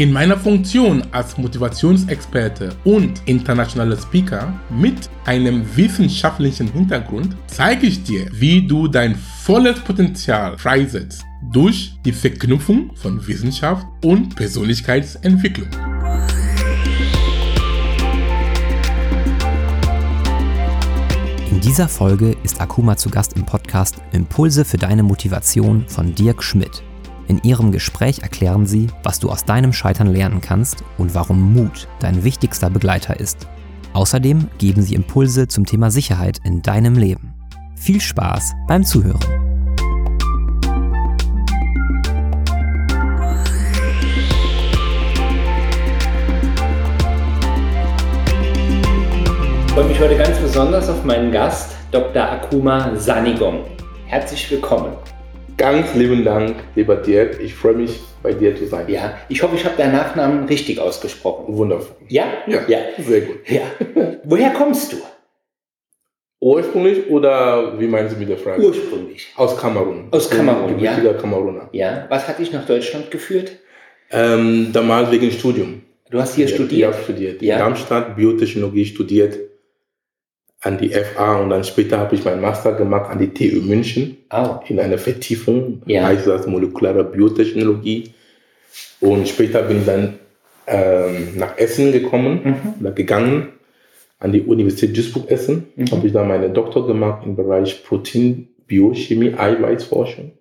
In meiner Funktion als Motivationsexperte und internationaler Speaker mit einem wissenschaftlichen Hintergrund zeige ich dir, wie du dein volles Potenzial freisetzt durch die Verknüpfung von Wissenschaft und Persönlichkeitsentwicklung. In dieser Folge ist Akuma zu Gast im Podcast Impulse für deine Motivation von Dirk Schmidt. In ihrem Gespräch erklären sie, was du aus deinem Scheitern lernen kannst und warum Mut dein wichtigster Begleiter ist. Außerdem geben sie Impulse zum Thema Sicherheit in deinem Leben. Viel Spaß beim Zuhören. Ich freue mich heute ganz besonders auf meinen Gast, Dr. Akuma Sanigong. Herzlich willkommen. Ganz lieben Dank, lieber Dirk. Ich freue mich, bei dir zu sein. Ja, ich hoffe, ich habe deinen Nachnamen richtig ausgesprochen. Wundervoll. Ja? Ja, ja. sehr gut. Ja. Woher kommst du? Ursprünglich oder wie meinen Sie mit der Frage? Ursprünglich. Aus Kamerun. Aus Kamerun, ja. Kameruner. Ja. Was hat dich nach Deutschland geführt? Ähm, damals wegen Studium. Du hast hier ja, studiert? Ich habe studiert. Ja. In Darmstadt Biotechnologie studiert an die FA und dann später habe ich meinen Master gemacht an die TU München Oh. in einer Vertiefung, Ja. heißt das molekulare Biotechnologie. Und später bin ich dann ähm, nach Essen gekommen, Mhm. oder gegangen, an die Universität Duisburg-Essen. Mhm. Habe ich da meine Doktor gemacht im Bereich Proteinbiochemie, Eiweißforschung.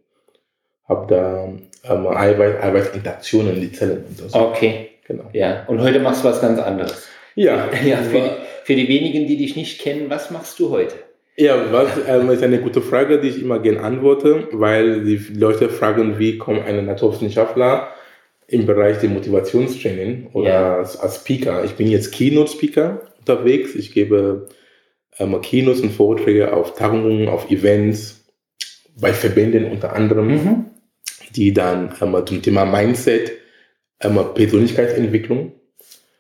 Habe da ähm, Eiweiß, Eiweißinteraktionen in die Zellen untersucht. Okay. Genau. Ja. Und heute machst du was ganz anderes. Ja, Ja, für, die, für die wenigen, die dich nicht kennen, was machst du heute? Ja, was ähm, ist eine gute Frage, die ich immer gerne antworte, weil die Leute fragen, wie kommt ein Naturwissenschaftler im Bereich der Motivationstraining oder Ja. als, als Speaker. Ich bin jetzt Keynote-Speaker unterwegs. Ich gebe ähm, Keynotes und Vorträge auf Tagungen, auf Events, bei Verbänden unter anderem, Mhm. die dann ähm, zum Thema Mindset, ähm, Persönlichkeitsentwicklung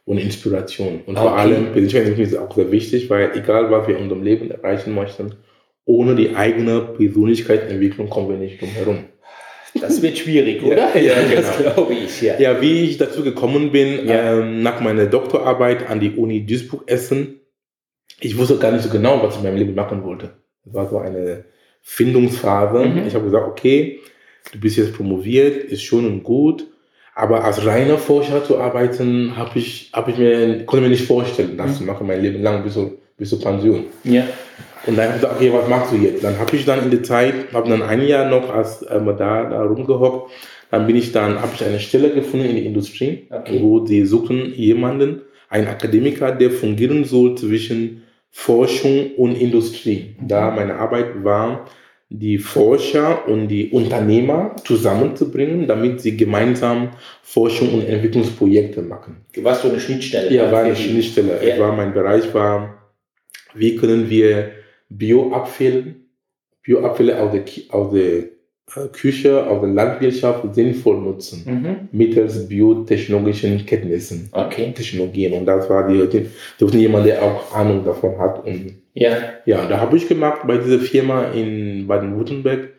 und Inspiration. Und vor Okay. allem Persönlichkeitsentwicklung ist auch sehr wichtig, weil egal was wir in unserem Leben erreichen möchten, ohne die eigene Persönlichkeitsentwicklung kommen wir nicht drum herum. Das wird schwierig, Ja, oder? ja, das genau. glaube ich, ja. Ja, wie ich dazu gekommen bin, Ja. ähm, nach meiner Doktorarbeit an die Uni Duisburg-Essen, ich wusste gar nicht so genau, was ich in meinem Leben machen wollte. Das war so eine Findungsphase. Mhm. Ich habe gesagt, okay, du bist jetzt promoviert, ist schön und gut, aber als reiner Forscher zu arbeiten, habe ich, hab ich mir, konnte mir nicht vorstellen, das Mhm. zu machen, mein Leben lang bis zur, bis zur Pension. ja. Und dann habe ich gesagt, okay, was machst du jetzt? Dann habe ich dann in der Zeit, habe dann ein Jahr noch als ähm, da, da rumgehockt. Dann bin ich dann, habe ich eine Stelle gefunden in der Industrie, Okay. wo die suchen jemanden, einen Akademiker, der fungieren soll zwischen Forschung und Industrie. Da meine Arbeit war, die Forscher und die Unternehmer zusammenzubringen, damit sie gemeinsam Forschung und Entwicklungsprojekte machen. Du warst so eine Schnittstelle. Ja, war eine Schnittstelle. Ja. War mein Bereich war, wie können wir Bioabfälle, Bioabfälle aus der, aus der äh, Küche, aus der Landwirtschaft sinnvoll nutzen. Mhm. Mittels biotechnologischen Kenntnissen, Okay. Technologien. Und das war die, die jemand, der auch Ahnung davon hat. Und Ja. ja, da habe ich gemacht bei dieser Firma in Baden-Württemberg.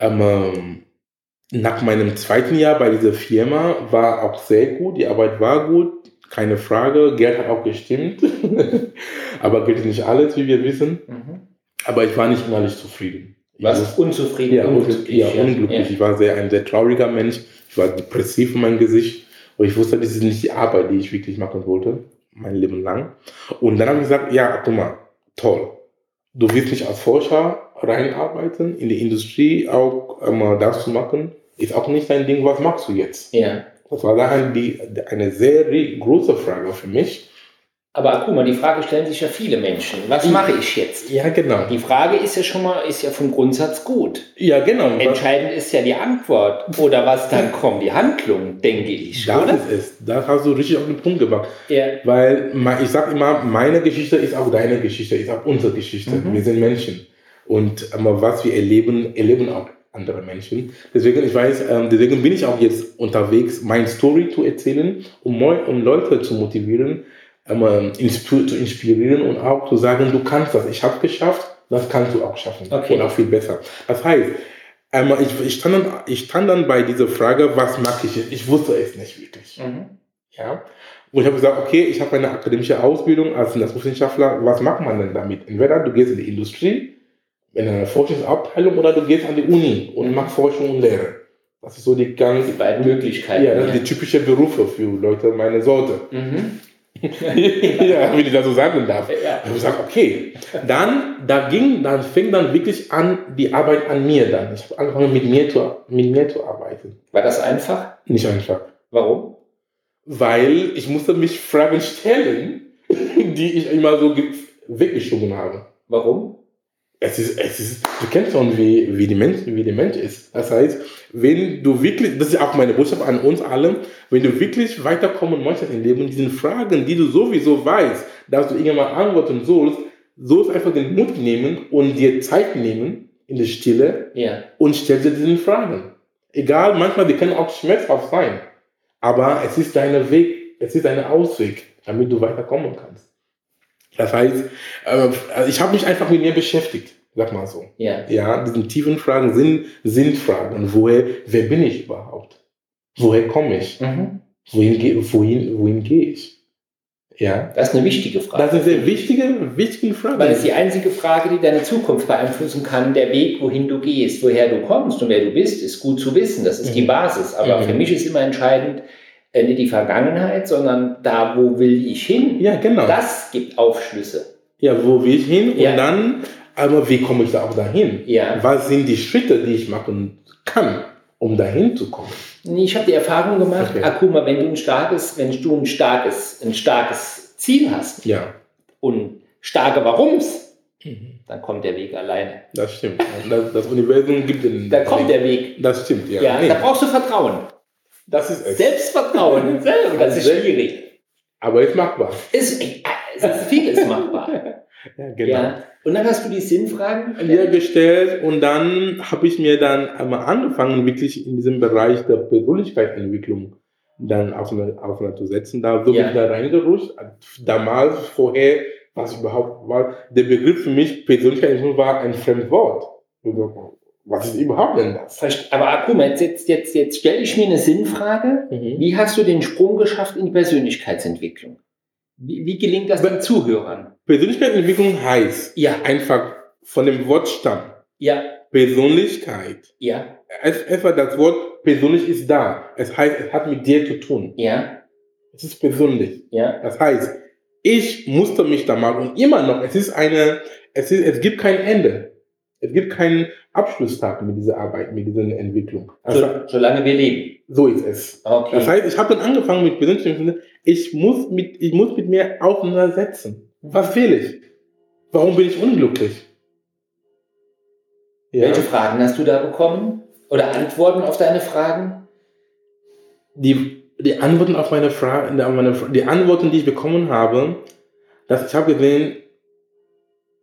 Ähm, nach meinem zweiten Jahr bei dieser Firma war auch sehr gut, die Arbeit war gut, keine Frage, Geld hat auch gestimmt, aber Geld ist nicht alles, wie wir wissen. Mhm. Aber ich war nicht innerlich zufrieden. Warst wusste- unzufrieden, ja, unglücklich. ja, unglücklich. Ich war sehr, ein sehr trauriger Mensch. Ich war depressiv in meinem Gesicht. Und ich wusste, das ist nicht die Arbeit, die ich wirklich machen wollte, mein Leben lang. Und dann habe ich gesagt, ja, guck mal, toll. Du willst mich als Forscher reinarbeiten, in die Industrie auch ähm, das zu machen, ist auch nicht dein Ding, was machst du jetzt? Ja. Das war dann die, eine sehr große Frage für mich. Aber guck mal, die Frage stellen sich ja viele Menschen. Was mache ich jetzt? Ja, genau. Die Frage ist ja schon mal, ist ja vom Grundsatz gut. Ja, genau. Entscheidend ist ja die Antwort oder was dann kommt, die Handlung, denke ich, Das oder? ist es. Da hast du richtig auf den Punkt gemacht. Ja. Weil ich sage immer, meine Geschichte ist auch deine Geschichte, ist auch unsere Geschichte. Mhm. Wir sind Menschen. Und aber was wir erleben, erleben auch andere Menschen. Deswegen, ich weiß, ähm, deswegen bin ich auch jetzt unterwegs, meine Story zu erzählen, um, um Leute zu motivieren, ähm, insp zu inspirieren und auch zu sagen, du kannst das, ich habe es geschafft, das kannst du auch schaffen. Okay. Und auch viel besser. Das heißt, einmal, ich, ich, stand dann, ich stand dann bei dieser Frage, was mag ich jetzt? Ich wusste es nicht wirklich. Mhm. Ja? Und ich habe gesagt, okay, ich habe eine akademische Ausbildung als Naturwissenschaftler, was macht man denn damit? Entweder du gehst in die Industrie, in eine Forschungsabteilung oder du gehst an die Uni und machst Forschung und Lehre. Das ist so die ganz, Die beiden Möglichkeiten. ja, das sind die typischen Berufe für Leute meiner Sorte. Mhm. Ja, wenn ich das so sagen darf. Ja. Ich habe gesagt, okay. Dann, da ging, dann fing dann wirklich an, die Arbeit an mir dann. Ich habe angefangen, mit mir, zu, mit mir zu arbeiten. War das einfach? Nicht einfach. Warum? Weil ich musste mich Fragen stellen, die ich immer so ge- weggeschoben habe. Warum? Es ist, es ist, du kennst schon, wie, wie, die Mensch, wie der Mensch ist. Das heißt, wenn du wirklich, das ist auch meine Botschaft an uns alle, wenn du wirklich weiterkommen möchtest im Leben, diesen Fragen, die du sowieso weißt, dass du irgendwann antworten sollst, sollst einfach den Mut nehmen und dir Zeit nehmen in der Stille Ja. und stell dir diese Fragen. Egal, manchmal, die können auch schmerzhaft sein, aber es ist dein Weg, es ist ein Ausweg, damit du weiterkommen kannst. Das heißt, äh, ich habe mich einfach mit mir beschäftigt, sag mal so. Ja. Ja, diese tiefen Fragen sind, Fragen. Woher, wer bin ich überhaupt? Woher komme ich? Mhm. Wohin, wohin, wohin gehe ich? Ja, Das ist eine wichtige Frage. das sind sehr wichtige, wichtige Fragen. Weil es die einzige Frage, die deine Zukunft beeinflussen kann, der Weg, wohin du gehst, woher du kommst und wer du bist, ist gut zu wissen. Das ist die Mhm. Basis. Aber Mhm. für mich ist immer entscheidend, äh, nicht die Vergangenheit, sondern da, wo will ich hin? ja, genau. Das gibt Aufschlüsse. ja, wo will ich hin? Ja. Und dann, aber wie komme ich da auch dahin? Ja. Was sind die Schritte, die ich machen kann, um dahin zu kommen? Ich habe die Erfahrung gemacht, Okay. Akuma, wenn du ein starkes, wenn du ein starkes, ein starkes Ziel hast Ja, und starke Warums, dann kommt der Weg alleine. das stimmt. Das, das Universum gibt den. Da kommt der Weg. Das stimmt, ja. Ja, Nee, da brauchst du Vertrauen. das ist es. Selbstvertrauen. Das ist schwierig. Aber es ist machbar. Es, es ist vieles machbar. Ja, genau. Ja. Und dann hast du die Sinnfragen. mir gestellt und dann habe ich mir dann einmal angefangen, wirklich in diesem Bereich der Persönlichkeitsentwicklung dann auseinanderzusetzen. Da so Ja. bin ich da reingerutscht. Damals, vorher, was überhaupt war, der Begriff für mich Persönlichkeitsentwicklung war ein Fremdwort. Also, Was ist überhaupt denn das? Aber Akuma, jetzt, jetzt, jetzt, jetzt stelle ich mir eine Sinnfrage. Wie hast du den Sprung geschafft in die Persönlichkeitsentwicklung? Wie, wie gelingt das den Zuhörern? Persönlichkeitsentwicklung heißt Ja, einfach von dem Wortstamm ja, Persönlichkeit. ja, Es, war das Wort persönlich ist da. Es heißt, es hat mit dir zu tun. ja, Es ist persönlich. ja. Das heißt, ich musste mich da mal und immer noch, es ist eine, es ist, es gibt kein Ende. Es gibt keinen Abschlusstag mit dieser Arbeit, mit dieser Entwicklung. Also, So, solange wir leben. so ist es. Okay. Das heißt, ich habe dann angefangen mit Persönlichkeit. Ich muss mit, ich muss mit mir auseinandersetzen. Was will ich? Warum bin ich unglücklich? Ja. Welche Fragen hast du da bekommen? Oder Antworten auf deine Fragen? die, die Antworten auf meine Fragen, die Antworten, die ich bekommen habe, dass ich habe gesehen,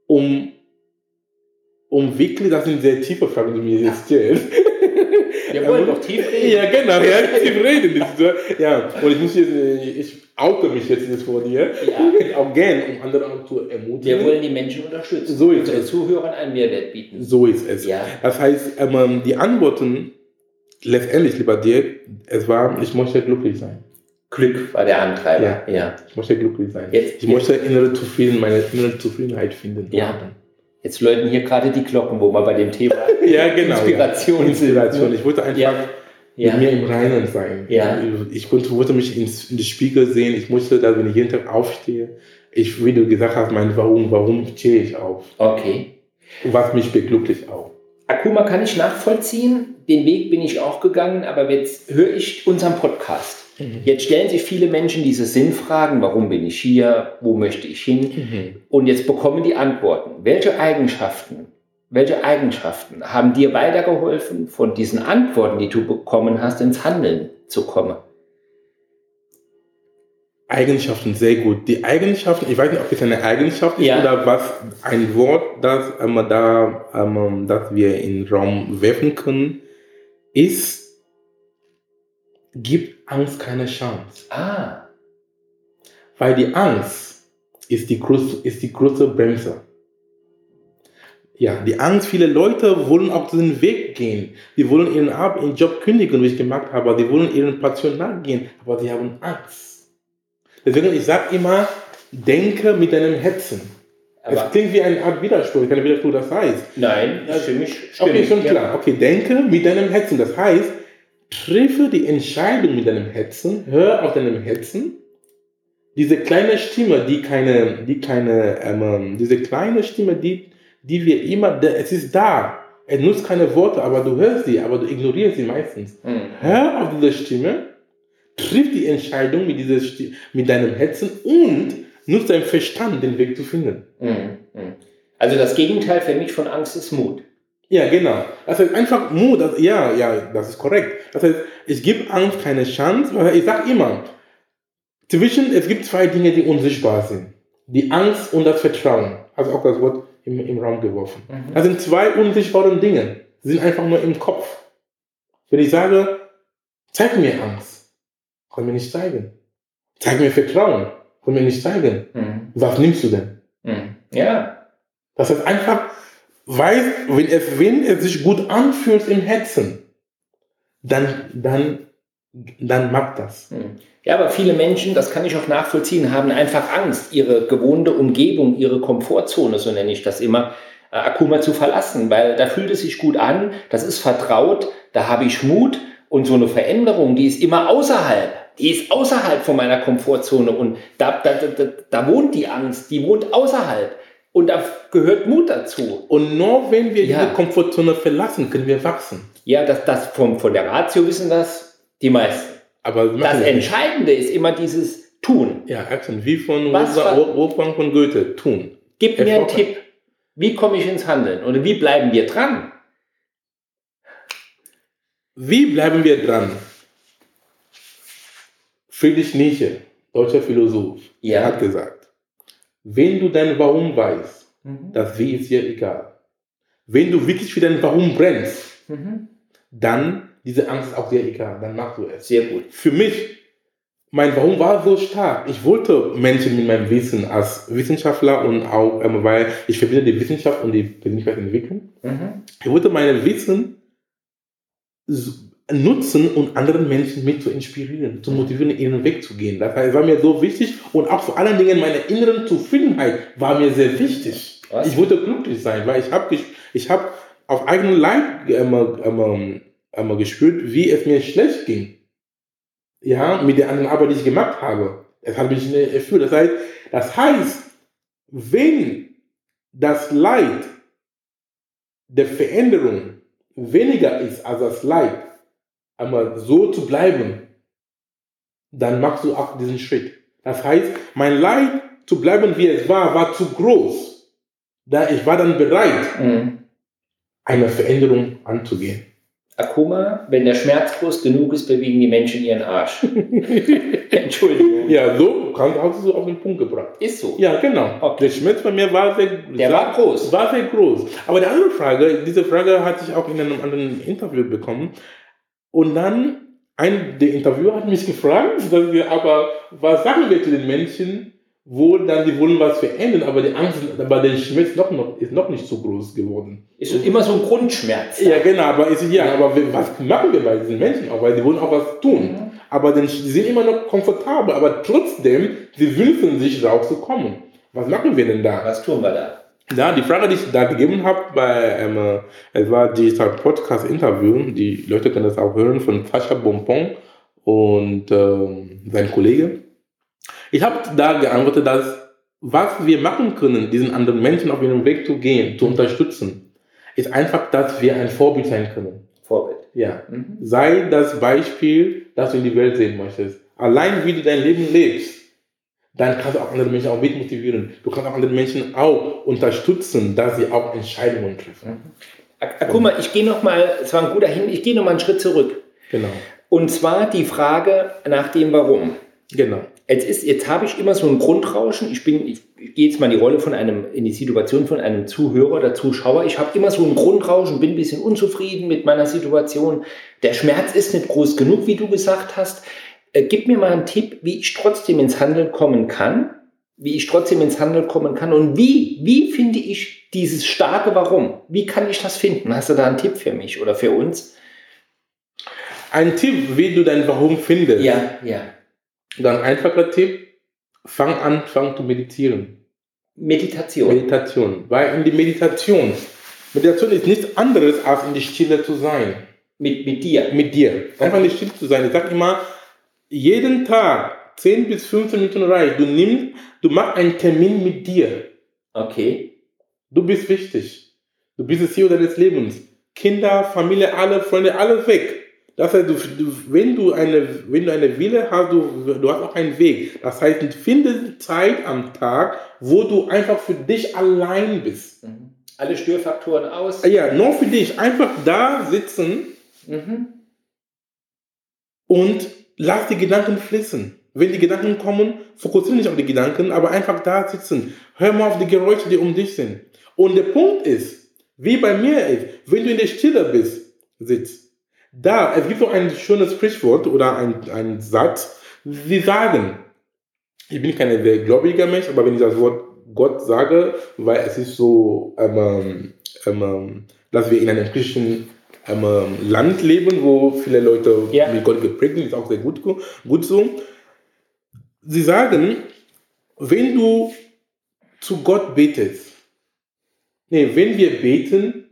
um, um wirklich, das sind sehr tiefe Fragen, die mir jetzt stellt. Wir wollen doch tief reden. Ja, genau, ja, tief reden. Ja, und ich muss jetzt, äh, ich oute mich jetzt, jetzt vor dir. Ja. Auch gern, um andere auch zu ermutigen. Wir wollen die Menschen unterstützen. So ist es. Zuhörern einen Mehrwert bieten. So ist es. Ja. Das heißt, ähm, die Antworten, letztendlich, lieber Dirk, es war, ich möchte glücklich sein. Glück war der Antreiber. Ja. Ich möchte glücklich sein. Jetzt- ich möchte innere Zufriedenheit, meine innere Zufriedenheit finden. Ja. Jetzt läuten hier gerade die Glocken, wo wir bei dem Thema Ja, genau. Inspiration ja. sind. Inspiration. Ich wollte einfach Ja. Mit mir im Reinen sein. Ich wollte mich ins, in den Spiegel sehen. Ich musste, dass wenn ich jeden Tag aufstehe, ich, wie du gesagt hast, mein Warum, warum stehe ich auf? Okay. Was mich beglücklich auf? Akuma kann ich nachvollziehen. Den Weg bin ich auch gegangen, aber jetzt höre ich unseren Podcast. Jetzt stellen sich viele Menschen diese Sinnfragen, warum bin ich hier, wo möchte ich hin? Und jetzt bekommen die Antworten. Welche Eigenschaften, welche Eigenschaften haben dir weitergeholfen, von diesen Antworten, die du bekommen hast, ins Handeln zu kommen? Eigenschaften, sehr gut. Die Eigenschaften, ich weiß nicht, ob es eine Eigenschaft ist Ja. oder was, ein Wort, das ähm, da, ähm, das wir in den Raum werfen können, ist, gibt Angst keine Chance. Ah, Weil die Angst ist die, große, ist die große Bremse. Ja, die Angst, viele Leute wollen auch diesen Weg gehen. Die wollen ihren, Ar- ihren Job kündigen, wie ich gemacht habe. Die wollen ihren Passion nachgehen, aber sie haben Angst. Deswegen, ich sage immer, denke mit deinem Herzen. Aber- es klingt wie eine Art Widerspruch, keine Widerspruch, das heißt. nein, Ja, stimmig. Okay, stimmig, schon ja. klar. Okay, denke mit deinem Herzen. Das heißt, treffe die Entscheidung mit deinem Herzen, hör auf deinem Herzen. Diese kleine Stimme, die keine, die keine, ähm, diese kleine Stimme, die, die wir immer, der- es ist da. Er nutzt keine Worte, aber du hörst sie, aber du ignorierst sie meistens. Hm. Hör auf diese Stimme, triff die Entscheidung mit, dieser Sti- mit deinem Herzen und nutze deinen Verstand, den Weg zu finden. Hm. Hm. Also das Gegenteil für mich von Angst ist Mut. Ja, genau. Das heißt einfach Mut. Das, ja, ja, das ist korrekt. Das heißt, ich gebe Angst keine Chance. weil Ich sage immer, zwischen, es gibt zwei Dinge, die unsichtbar sind. Die Angst und das Vertrauen. Also auch das Wort im, im Raum geworfen. Mhm. Das sind zwei unsichtbare Dinge. Sie sind einfach nur im Kopf. Wenn ich sage, zeig mir Angst, kann mir nicht zeigen. Zeig mir Vertrauen, kann mir nicht zeigen. Hm. Was nimmst du denn? Hm. Ja. Das heißt einfach, weiß, wenn es, wenn es sich gut anfühlt im Herzen, dann, dann, dann mag das. Hm. Ja, aber viele Menschen, das kann ich auch nachvollziehen, haben einfach Angst, ihre gewohnte Umgebung, ihre Komfortzone, so nenne ich das immer, äh, Akuma zu verlassen, weil da fühlt es sich gut an, das ist vertraut, da habe ich Mut und so eine Veränderung, die ist immer außerhalb, die ist außerhalb von meiner Komfortzone und da, da, da, da, da wohnt die Angst, die wohnt außerhalb und da gehört Mut dazu. Und nur wenn wir Ja. diese Komfortzone verlassen, können wir wachsen. Ja, das, das vom, von der Ratio wissen das die meisten. Aber Das. Entscheidende ist immer dieses Tun. Ja, Action, wie von Was Wolfgang von Goethe, tun. Gib mir einen. Tipp. Wie komme ich ins Handeln? Oder wie bleiben wir dran? Wie bleiben wir dran? Friedrich Nietzsche, deutscher Philosoph, Ja. hat gesagt, wenn du dein Warum weißt, Mhm. das Wie ist dir egal. Wenn du wirklich für dein Warum brennst, Mhm. dann diese Angst ist auch dir egal, dann machst du es. Sehr gut. Für mich, mein Warum war so stark. Ich wollte Menschen mit meinem Wissen als Wissenschaftler und auch, ähm, weil ich verbinde die Wissenschaft und die Persönlichkeitsentwicklung. Mhm. Ich wollte mein Wissen s- nutzen und anderen Menschen mit zu inspirieren, zu motivieren, ihren Weg zu gehen. Das heißt, war mir so wichtig und auch vor allen Dingen meine inneren Zufriedenheit war mir sehr wichtig. Was? Ich wollte glücklich sein, weil ich habe ich hab auf eigenen Leib ähm, ähm, ähm, gespürt, wie es mir schlecht ging. Ja, mit der anderen Arbeit, die ich gemacht habe. Es hat mich nicht erfüllt. Das heißt, das heißt, wenn das Leid der Veränderung weniger ist als das Leid, aber so zu bleiben, dann machst du auch diesen Schritt. Das heißt, mein Leid zu bleiben, wie es war, war zu groß. Da ich war dann bereit, Mhm. eine Veränderung anzugehen. Akuma, wenn der Schmerz groß genug ist, bewegen die Menschen ihren Arsch. Entschuldigung. Ja, so kannst hast du auf den Punkt gebracht. Ist so. Ja, genau. Okay. Der Schmerz bei mir war sehr, Der war groß. War sehr groß. Aber die andere Frage, diese Frage hatte ich auch in einem anderen Interview bekommen. Und dann, ein der Interviewer hat mich gefragt, dass wir, aber was sagen wir zu den Menschen, wo dann die wollen was verändern, aber die Angst, aber der Schmerz noch, noch, ist noch nicht so groß geworden. Ist immer so ein Grundschmerz. Ja, genau, aber ist, ja, aber was machen wir bei diesen Menschen auch? Weil die wollen auch was tun. Mhm. Aber dann, sie sind immer noch komfortabel, aber trotzdem, sie wünschen sich rauszukommen. Was machen wir denn da? Was tun wir da? Ja, die Frage, die ich da gegeben habe, bei, ähm, äh, es war Digital Podcast Interview, die Leute können das auch hören, von Sascha Bonpon und ähm, sein Kollege. Ich habe da geantwortet, dass was wir machen können, diesen anderen Menschen auf ihrem Weg zu gehen, zu unterstützen, ist einfach, dass wir ein Vorbild sein können. Vorbild. Ja. Mhm. Sei das Beispiel, das du in die Welt sehen möchtest. Allein wie du dein Leben lebst, dann kannst du auch andere Menschen auch mit motivieren. Du kannst auch andere Menschen auch unterstützen, dass sie auch Entscheidungen treffen. Ak- Akuma, ich gehe noch mal, es war ein guter Hin, ich gehe noch mal einen Schritt zurück. Genau. Und zwar die Frage nach dem Warum. Genau. Jetzt, ist, jetzt habe ich immer so ein Grundrauschen. Ich bin, ich, ich gehe jetzt mal in die Rolle von einem, in die Situation von einem Zuhörer oder Zuschauer. Ich habe immer so ein Grundrauschen, bin ein bisschen unzufrieden mit meiner Situation. Der Schmerz ist nicht groß genug, wie du gesagt hast. Äh, gib mir mal einen Tipp, wie ich trotzdem ins Handeln kommen kann, wie ich trotzdem ins Handeln kommen kann und wie, wie finde ich dieses starke Warum? Wie kann ich das finden? Hast du da einen Tipp für mich oder für uns? Ein Tipp, wie du dein Warum findest. Ja, ja. Dann einfacher Tipp, fang an, fang zu meditieren. Meditation. Meditation. Weil in die Meditation, Meditation ist nichts anderes, als in die Stille zu sein. Mit, mit dir. Mit dir. Einfach in die Stille zu sein. Ich sag immer, jeden Tag 10 bis 15 Minuten reicht. Du nimmst, du machst einen Termin mit dir. Okay. Du bist wichtig. Du bist das CEO deines Lebens. Kinder, Familie, alle Freunde, alles weg. Das heißt, du, du, wenn, du eine, wenn du eine Wille hast, du, du hast auch einen Weg. Das heißt, finde Zeit am Tag, wo du einfach für dich allein bist. Mhm. Alle Störfaktoren aus. Ja, nur für dich. Einfach da sitzen Mhm. und lass die Gedanken fließen. Wenn die Gedanken kommen, fokussiere nicht auf die Gedanken, aber einfach da sitzen. Hör mal auf die Geräusche, die um dich sind. Und der Punkt ist, wie bei mir ist, wenn du in der Stille bist, sitzt, da, es gibt so ein schönes Sprichwort oder ein, ein Satz, sie sagen, ich bin kein sehr gläubiger Mensch, aber wenn ich das Wort Gott sage, weil es ist so, ähm, ähm, dass wir in einem christlichen ähm, Land leben, wo viele Leute Ja. mit Gott geprägt sind, ist auch sehr gut, gut so. Sie sagen, wenn du zu Gott betest, nee, wenn wir beten,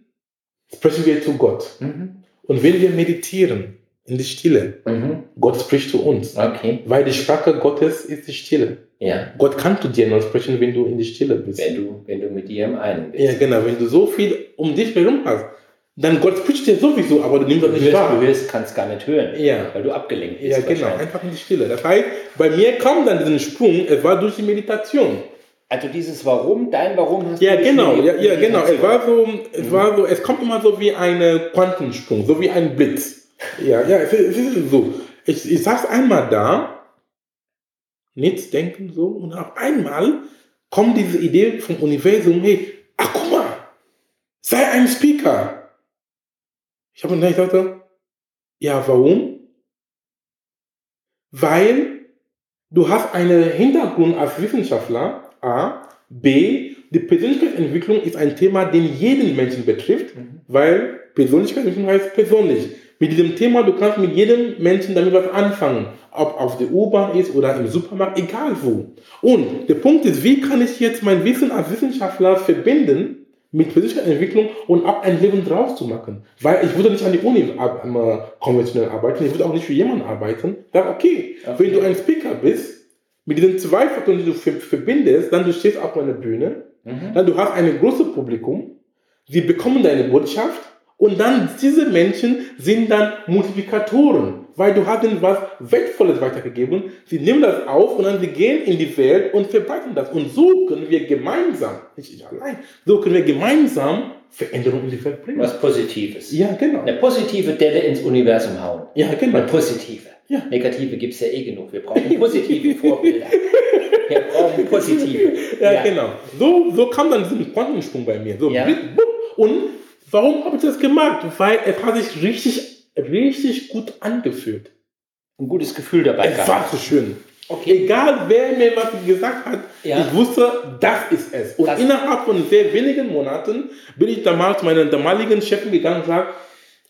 sprechen wir zu Gott. Mhm. Und wenn wir meditieren in die Stille, Mhm. Gott spricht zu uns. Okay. Weil die Sprache Gottes ist die Stille. Ja. Gott kann zu dir nur sprechen, wenn du in die Stille bist. Wenn du, wenn du mit dir im einen bist. Ja, genau. Wenn du so viel um dich herum hast, dann Gott spricht dir sowieso, aber du nimmst das nicht hörst, wahr. du hörst, kannst gar nicht hören. Ja. Weil du abgelenkt bist. Ja, genau. Einfach in die Stille. Das heißt, bei mir kam dann diesen Sprung, es war durch die Meditation. Also dieses Warum, dein Warum hast Ja, du genau. Ja, ja, genau. Es war so, es war so, es kommt immer so wie ein Quantensprung, so wie ein Blitz. Ja, ja, es ist, es ist so. Ich, ich saß einmal da, nichts denken so, und auf einmal kommt diese Idee vom Universum, hey, ach guck mal, sei ein Speaker. Ich habe dann gedacht, ja, warum? Weil du hast einen Hintergrund als Wissenschaftler, A, B, die Persönlichkeitsentwicklung ist ein Thema, den jeden Menschen betrifft, Mhm. weil Persönlichkeitsentwicklung heißt persönlich. Mit diesem Thema, du kannst mit jedem Menschen damit was anfangen. Ob auf der U-Bahn ist oder im Supermarkt, egal wo. Und der Punkt ist, wie kann ich jetzt mein Wissen als Wissenschaftler verbinden mit Persönlichkeitsentwicklung und ab ein Leben draus zu machen? Weil ich würde nicht an die Uni ab, äh, konventionell arbeiten, ich würde auch nicht für jemanden arbeiten. Sag, okay, Okay. wenn du ein Speaker bist, mit diesen zwei Faktoren, die du ver- verbindest, dann du stehst auf einer Bühne, Mhm. dann du hast ein großes Publikum, sie bekommen deine Botschaft und dann diese Menschen sind dann Multiplikatoren, weil du hast ihnen was Wertvolles weitergegeben, sie nehmen das auf und dann sie gehen in die Welt und verbreiten das. Und so können wir gemeinsam, nicht ich allein, so können wir gemeinsam Veränderungen in die Welt bringen. Was Positives. Ja, genau. Eine positive Delle ins Universum hauen. Ja, genau. Eine positive. Ja. Negative gibt es ja eh genug. Wir brauchen positive Vorbilder. Wir brauchen positive. Ja, genau. So, so kam dann dieser Quantensprung bei mir. So, Ja. Und warum habe ich das gemacht? Weil es hat sich richtig, richtig gut angefühlt. Ein gutes Gefühl dabei Es war so schön. Okay. Egal wer mir was gesagt hat, Ja. ich wusste, das ist es. Und Das- innerhalb von sehr wenigen Monaten bin ich damals zu meinen damaligen Chefin gegangen und gesagt,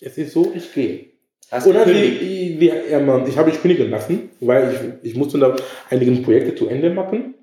es ist so, ich gehe. Hast Und dann die, die, ähm, ich habe mich kündigen lassen, weil ich, ich musste da einige Projekte zu Ende machen.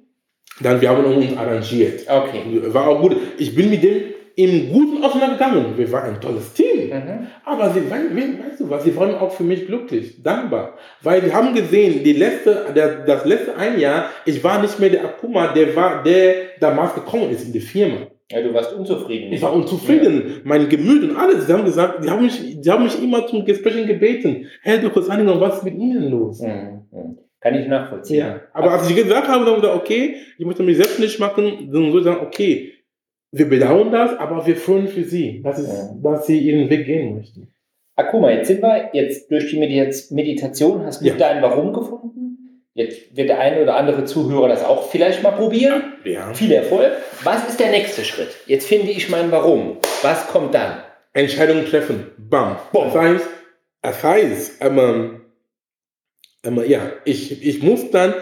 Dann wir haben uns arrangiert. Okay. War auch gut. Ich bin mit dem im Guten auseinandergegangen. Wir waren ein tolles Team. Mhm. Aber sie, we- we- weißt du was, sie waren auch für mich glücklich, dankbar. Weil sie haben gesehen, die letzte, der, das letzte ein Jahr, ich war nicht mehr der Akuma, der war, der damals gekommen ist in die Firma. Ja, du warst unzufrieden. Ich war unzufrieden, mein Gemüt und alles. Sie haben gesagt, sie haben mich, sie haben mich immer zum Gesprächen gebeten. Herr Dr. Sanninger, was ist mit Ihnen los? Mhm. Mhm. Kann ich nachvollziehen. Ja. Aber als ich gesagt habe, dann gesagt, okay, ich möchte mich selbstständig machen, dann soll ich sagen, okay, wir bedauern das, aber wir freuen für Sie, dass, es, Ja. dass Sie Ihren Weg gehen möchten. Akuma, jetzt sind wir, jetzt durch die Medita- Meditation hast du Ja. dein Warum gefunden. Jetzt wird der eine oder andere Zuhörer das auch vielleicht mal probieren. Ja. Viel Erfolg. Was ist der nächste Schritt? Jetzt finde ich mein Warum. Was kommt dann? Entscheidungen treffen. Bam. Bom. Das heißt, das heißt, ähm, ähm, ja, ich, ich muss dann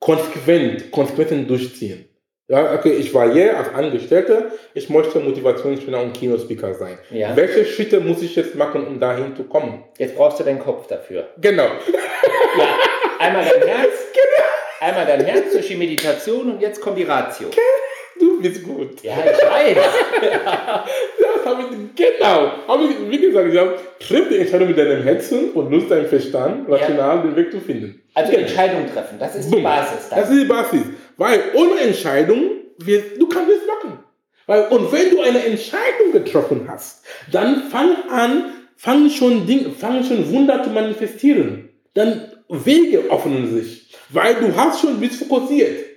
konsequent, konsequent durchziehen. Ja, okay, ich war hier als Angestellter, ich möchte Motivationstrainer und Kinospeaker sein. Ja. Welche Schritte muss ich jetzt machen, um dahin zu kommen? Jetzt brauchst du deinen Kopf dafür. Genau. Ja, einmal dein Herz, einmal dein Herz durch die Meditation und jetzt kommt die Ratio. Du bist gut. Ja, ich weiß. Das habe ich, genau. Habe ich, wie gesagt, ich habe, triff die Entscheidung mit deinem Herzen und nutze deinen Verstand, rational den Weg zu finden. Also Entscheidung treffen, das ist die Boom. Basis. Das Dann. ist die Basis. Weil ohne Entscheidung, wir, du kannst nichts machen. Weil, und wenn du eine Entscheidung getroffen hast, dann fang an, fang schon, Ding, fang schon Wunder zu manifestieren. Dann Wege öffnen sich. Weil du hast schon, bist fokussiert.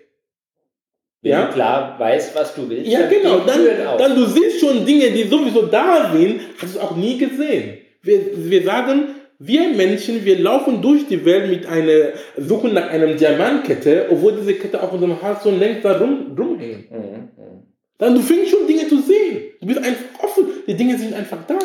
Wenn Ja? du klar weißt, was du willst, Ja, dann genau. Dann, dann du siehst schon Dinge, die sowieso da sind, hast du auch nie gesehen. Wir, wir sagen, wir Menschen, wir laufen durch die Welt mit einer, suchen nach einer Diamantkette, obwohl diese Kette auf unserem Hals so längst da rum, rumhängen. Mhm, mhm. Dann du fängst schon Dinge zu sehen. Du bist einfach offen. Die Dinge sind einfach da.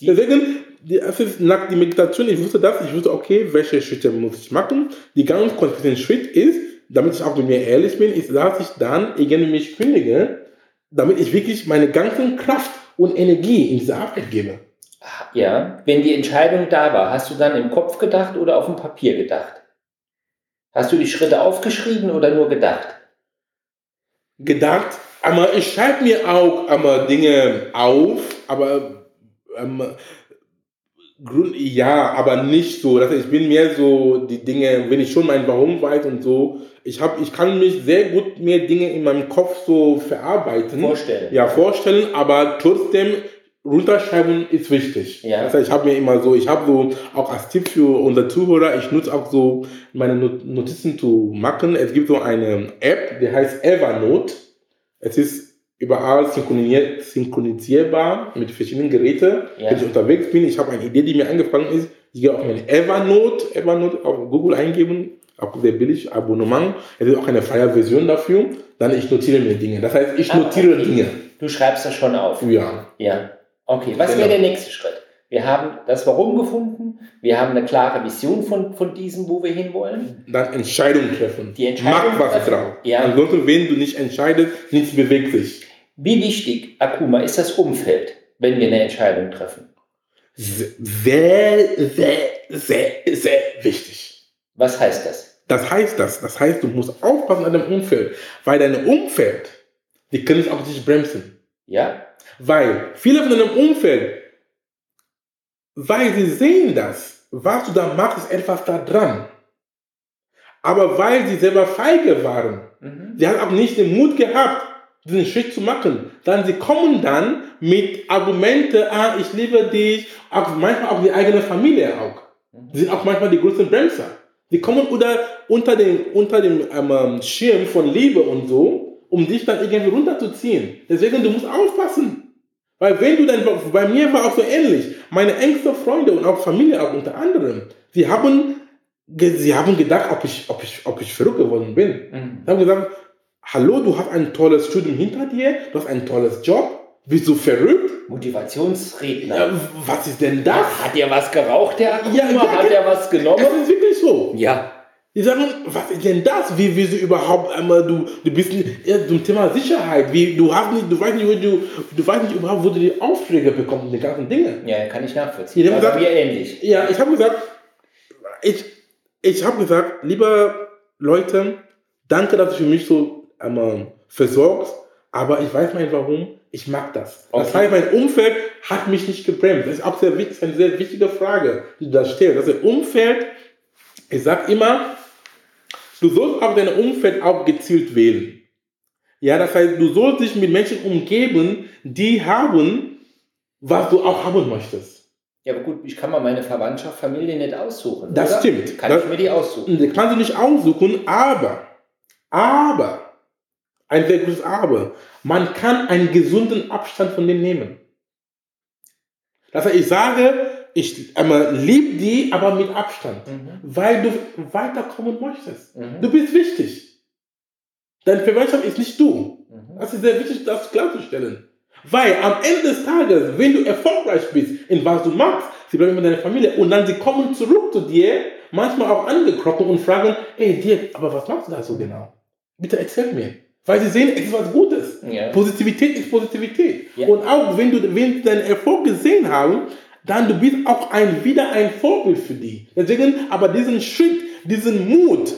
Deswegen, die, es ist nach der Meditation, ich wusste das, ich wusste, okay, welche Schritte muss ich machen. Die ganz konsequente Schritt ist, damit ich auch mit mir ehrlich bin, ist, dass ich dann irgendwie mich kündige, damit ich wirklich meine ganze Kraft und Energie in diese Arbeit gebe. Ja, wenn die Entscheidung da war, hast du dann im Kopf gedacht oder auf dem Papier gedacht? Hast du die Schritte aufgeschrieben oder nur gedacht? gedacht, aber ich schreibe mir auch aber Dinge auf, aber ähm, Grund, ja, aber nicht so. Ich bin mehr so die Dinge, wenn ich schon mein Warum weiß und so, ich habe, ich kann mich sehr gut mehr Dinge in meinem Kopf so verarbeiten, Vorstellen. ja vorstellen, aber trotzdem runterschreiben ist wichtig. Ja. Das heißt, ich habe mir immer so, ich habe so auch als Tipp für unsere Zuhörer, ich nutze auch so meine Not- Notizen zu machen. Es gibt so eine App, die heißt Evernote. Es ist überall synchronisier- synchronisierbar mit verschiedenen Geräten. Ja. Wenn ich unterwegs bin, ich habe eine Idee, die mir angefangen ist, ich gehe auf meine Evernote, Evernote auf Google eingeben, auch sehr billig, Abonnement. Es ist auch eine freie Version dafür. Dann ich notiere mir Dinge. Das heißt, ich Ah, notiere okay. Dinge. Du schreibst das schon auf. Ja. Ja. Okay, was Genau. wäre der nächste Schritt? Wir haben das Warum gefunden, wir haben eine klare Vision von, von diesem, wo wir hinwollen. dann Entscheidungen treffen. Die Entscheidung Mach was drauf. Ja. Ansonsten, wenn du nicht entscheidest, nichts bewegt sich. Wie wichtig, Akuma, ist das Umfeld, wenn wir eine Entscheidung treffen? Sehr, sehr, sehr, sehr wichtig. Was heißt das? Das heißt das. Das heißt, du musst aufpassen an deinem Umfeld. Weil dein Umfeld, die können es auch nicht bremsen. Ja? Weil viele von deinem Umfeld, weil sie sehen das, was du da machst, ist etwas da dran. Aber weil sie selber feige waren, Mhm. Sie hat auch nicht den Mut gehabt, diesen Schritt zu machen. Dann sie kommen dann mit Argumenten, ah, ich liebe dich, auch manchmal auch die eigene Familie auch. Die sind auch manchmal die größten Bremser. Die kommen unter, unter dem, unter dem ähm, Schirm von Liebe und so, um dich dann irgendwie runterzuziehen. Deswegen, du musst aufpassen. Weil wenn du dann, bei mir war auch so ähnlich, meine engsten Freunde und auch Familie auch unter anderem, sie haben, sie haben gedacht, ob ich, ob ich, ob ich verrückt geworden bin. Mhm. Ich habe gesagt, hallo, du hast ein tolles Studium hinter dir, du hast einen tolles Job, bist du verrückt? Motivationsredner. Ja, was ist denn das? Hat er was geraucht, der Akuma? Ja, ja, Hat er was genommen? ist wirklich so. Ja. Die sagen, was ist denn das? Wie willst du überhaupt einmal, du, du bist ja, zum Thema Sicherheit, wie, du hast nicht, du weißt nicht, wo du, du weißt nicht überhaupt, wo du die Aufträge bekommst und die ganzen Dinge. Ja, kann ich nachvollziehen. Ja, Das war gesagt- mir ähnlich. Ja, ich habe gesagt, ich, ich habe gesagt, liebe Leute, danke, dass du für mich so einmal versorgst, aber ich weiß nicht warum, ich mag das. Das Okay. heißt, mein Umfeld hat mich nicht gebremst. Das ist auch sehr eine sehr wichtige Frage, die du da stellst. Das ist Umfeld, ich sage immer, du sollst auch dein Umfeld auch gezielt wählen. Ja, das heißt, du sollst dich mit Menschen umgeben, die haben, was du auch haben möchtest. Ja, aber gut, ich kann mal meine Verwandtschaft, Familie nicht aussuchen. Das oder? stimmt. Kann Das- ich mir die aussuchen? Kannst du nicht aussuchen, aber, aber, ein sehr großes Aber, man kann einen gesunden Abstand von denen nehmen. Das heißt, ich sage, ich einmal lieb die, aber mit Abstand, Mhm. weil du weiterkommen möchtest. Mhm. Du bist wichtig. Deine Verwandtschaft ist nicht du. Mhm. Das ist sehr wichtig, das klarzustellen. Weil am Ende des Tages, wenn du erfolgreich bist in was du machst, sie bleiben mit deiner Familie und dann sie kommen zurück zu dir, manchmal auch angekrochen und fragen, ey Dirk, aber was machst du da so genau? Bitte erzähl mir. Weil sie sehen, es ist was Gutes. Ja. Positivität ist Positivität. Ja. Und auch wenn du, wenn deinen Erfolg gesehen haben, dann du bist auch ein, wieder ein Vorbild für die. Deswegen aber diesen Schritt, diesen Mut,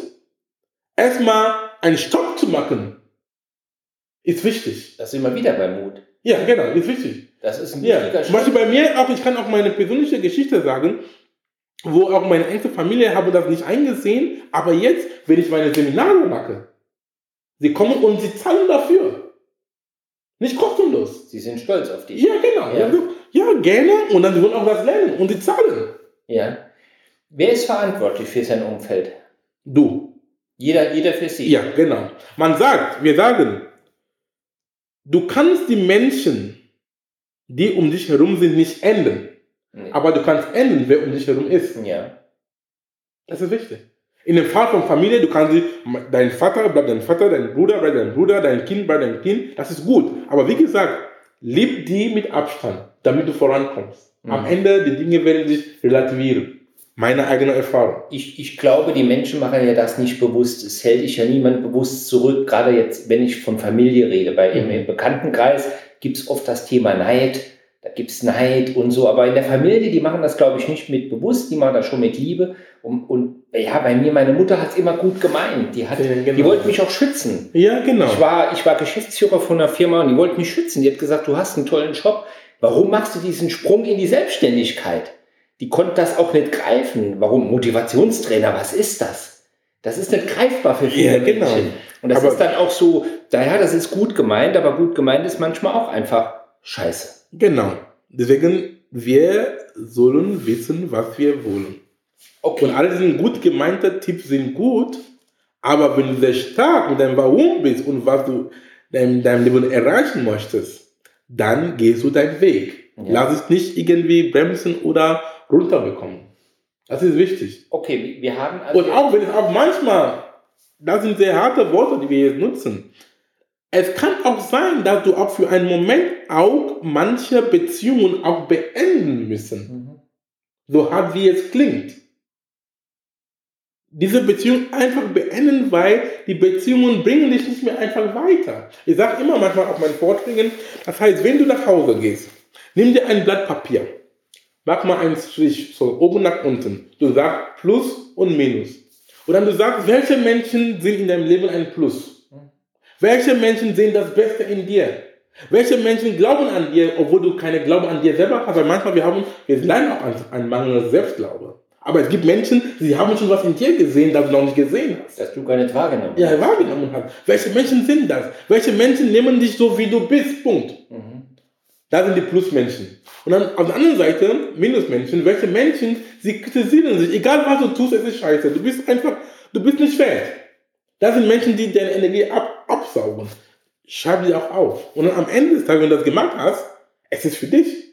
erstmal einen Stopp zu machen, ist wichtig. Das sind wir wieder beim Mut. Ja, genau, ist wichtig. Das ist ein Ja, wichtiger zum Beispiel bei mir auch, ich kann auch meine persönliche Geschichte sagen, wo auch meine engste Familie habe das nicht eingesehen, aber jetzt, wenn ich meine Seminare mache, sie kommen und sie zahlen dafür. Nicht kostenlos. Sie sind stolz auf dich. Ja, genau. Ja. Ja. gerne. Und dann sie wollen auch das lernen und sie zahlen. Ja. Wer ist verantwortlich für sein Umfeld? Du. Jeder, jeder für sich. Ja, genau. Man sagt, wir sagen, du kannst die Menschen, die um dich herum sind, nicht ändern. Nee. Aber du kannst ändern, wer um dich herum ist. Ja. Das ist wichtig. In dem Fall von Familie, du kannst dein Vater bleibt dein Vater, dein Bruder bleibt dein Bruder, dein Kind bleibt dein Kind. Das ist gut. Aber wie gesagt, lieb die mit Abstand, damit du vorankommst. Am Mhm. Ende, die Dinge werden sich relativieren. Meine eigene Erfahrung. Ich, ich glaube, die Menschen machen ja das nicht bewusst. Es hält sich ja niemand bewusst zurück. Gerade jetzt, wenn ich von Familie rede. Bei im, Mhm. im Bekanntenkreis gibt es oft das Thema Neid. Da gibt es Neid und so. Aber in der Familie, die machen das, glaube ich, nicht mit bewusst. Die machen das schon mit Liebe. Und, und ja, bei mir, meine Mutter hat es immer gut gemeint. Die, hat, Ja, genau. die wollte mich auch schützen. Ja, genau. Ich war, ich war Geschäftsführer von einer Firma und die wollte mich schützen. Die hat gesagt, du hast einen tollen Job. Warum machst du diesen Sprung in die Selbstständigkeit? Die konnte das auch nicht greifen. Warum? Motivationstrainer, was ist das? Das ist nicht greifbar für viele Ja, genau. Menschen. Und das Aber- ist dann auch so, naja, das ist gut gemeint, aber gut gemeint ist manchmal auch einfach scheiße. Genau. Deswegen, wir sollen wissen, was wir wollen. Okay. Und alle diesen gut gemeinten Tipps sind gut, aber wenn du sehr stark mit deinem Warum bist und was du in deinem Leben erreichen möchtest, dann gehst du deinen Weg. Ja. Lass es nicht irgendwie bremsen oder runterbekommen. Das ist wichtig. Okay, wir haben also. Und auch wenn es auch manchmal, das sind sehr harte Worte, die wir jetzt nutzen. Es kann auch sein, dass du auch für einen Moment auch manche Beziehungen auch beenden müssen. Mhm. So hart wie es klingt. Diese Beziehung einfach beenden, weil die Beziehungen bringen dich nicht mehr einfach weiter. Ich sage immer manchmal auf meinen Vorträgen, das heißt, wenn du nach Hause gehst, nimm dir ein Blatt Papier, mach mal einen Strich von oben nach unten. Du sagst Plus und Minus. Und dann du sagst, welche Menschen sind in deinem Leben ein Plus? Welche Menschen sehen das Beste in dir? Welche Menschen glauben an dir, obwohl du keine Glaube an dir selber hast? Weil manchmal wir haben, wir leiden auch an, an mangelndes Selbstglaube. Aber es gibt Menschen, die haben schon was in dir gesehen, das du noch nicht gesehen hast. Dass du gar nicht wahrgenommen Ja, hast. wahrgenommen hast. Welche Menschen sind das? Welche Menschen nehmen dich so, wie du bist? Punkt. Mhm. Da sind die Plusmenschen. Und dann auf der anderen Seite, Minusmenschen, welche Menschen, sie kritisieren sich, egal was du tust, es ist scheiße. Du bist einfach, du bist nicht fähig. Das sind Menschen, die deine Energie ab, absaugen. Schreib die auch auf. Und dann am Ende des Tages, wenn du das gemacht hast, es ist für dich.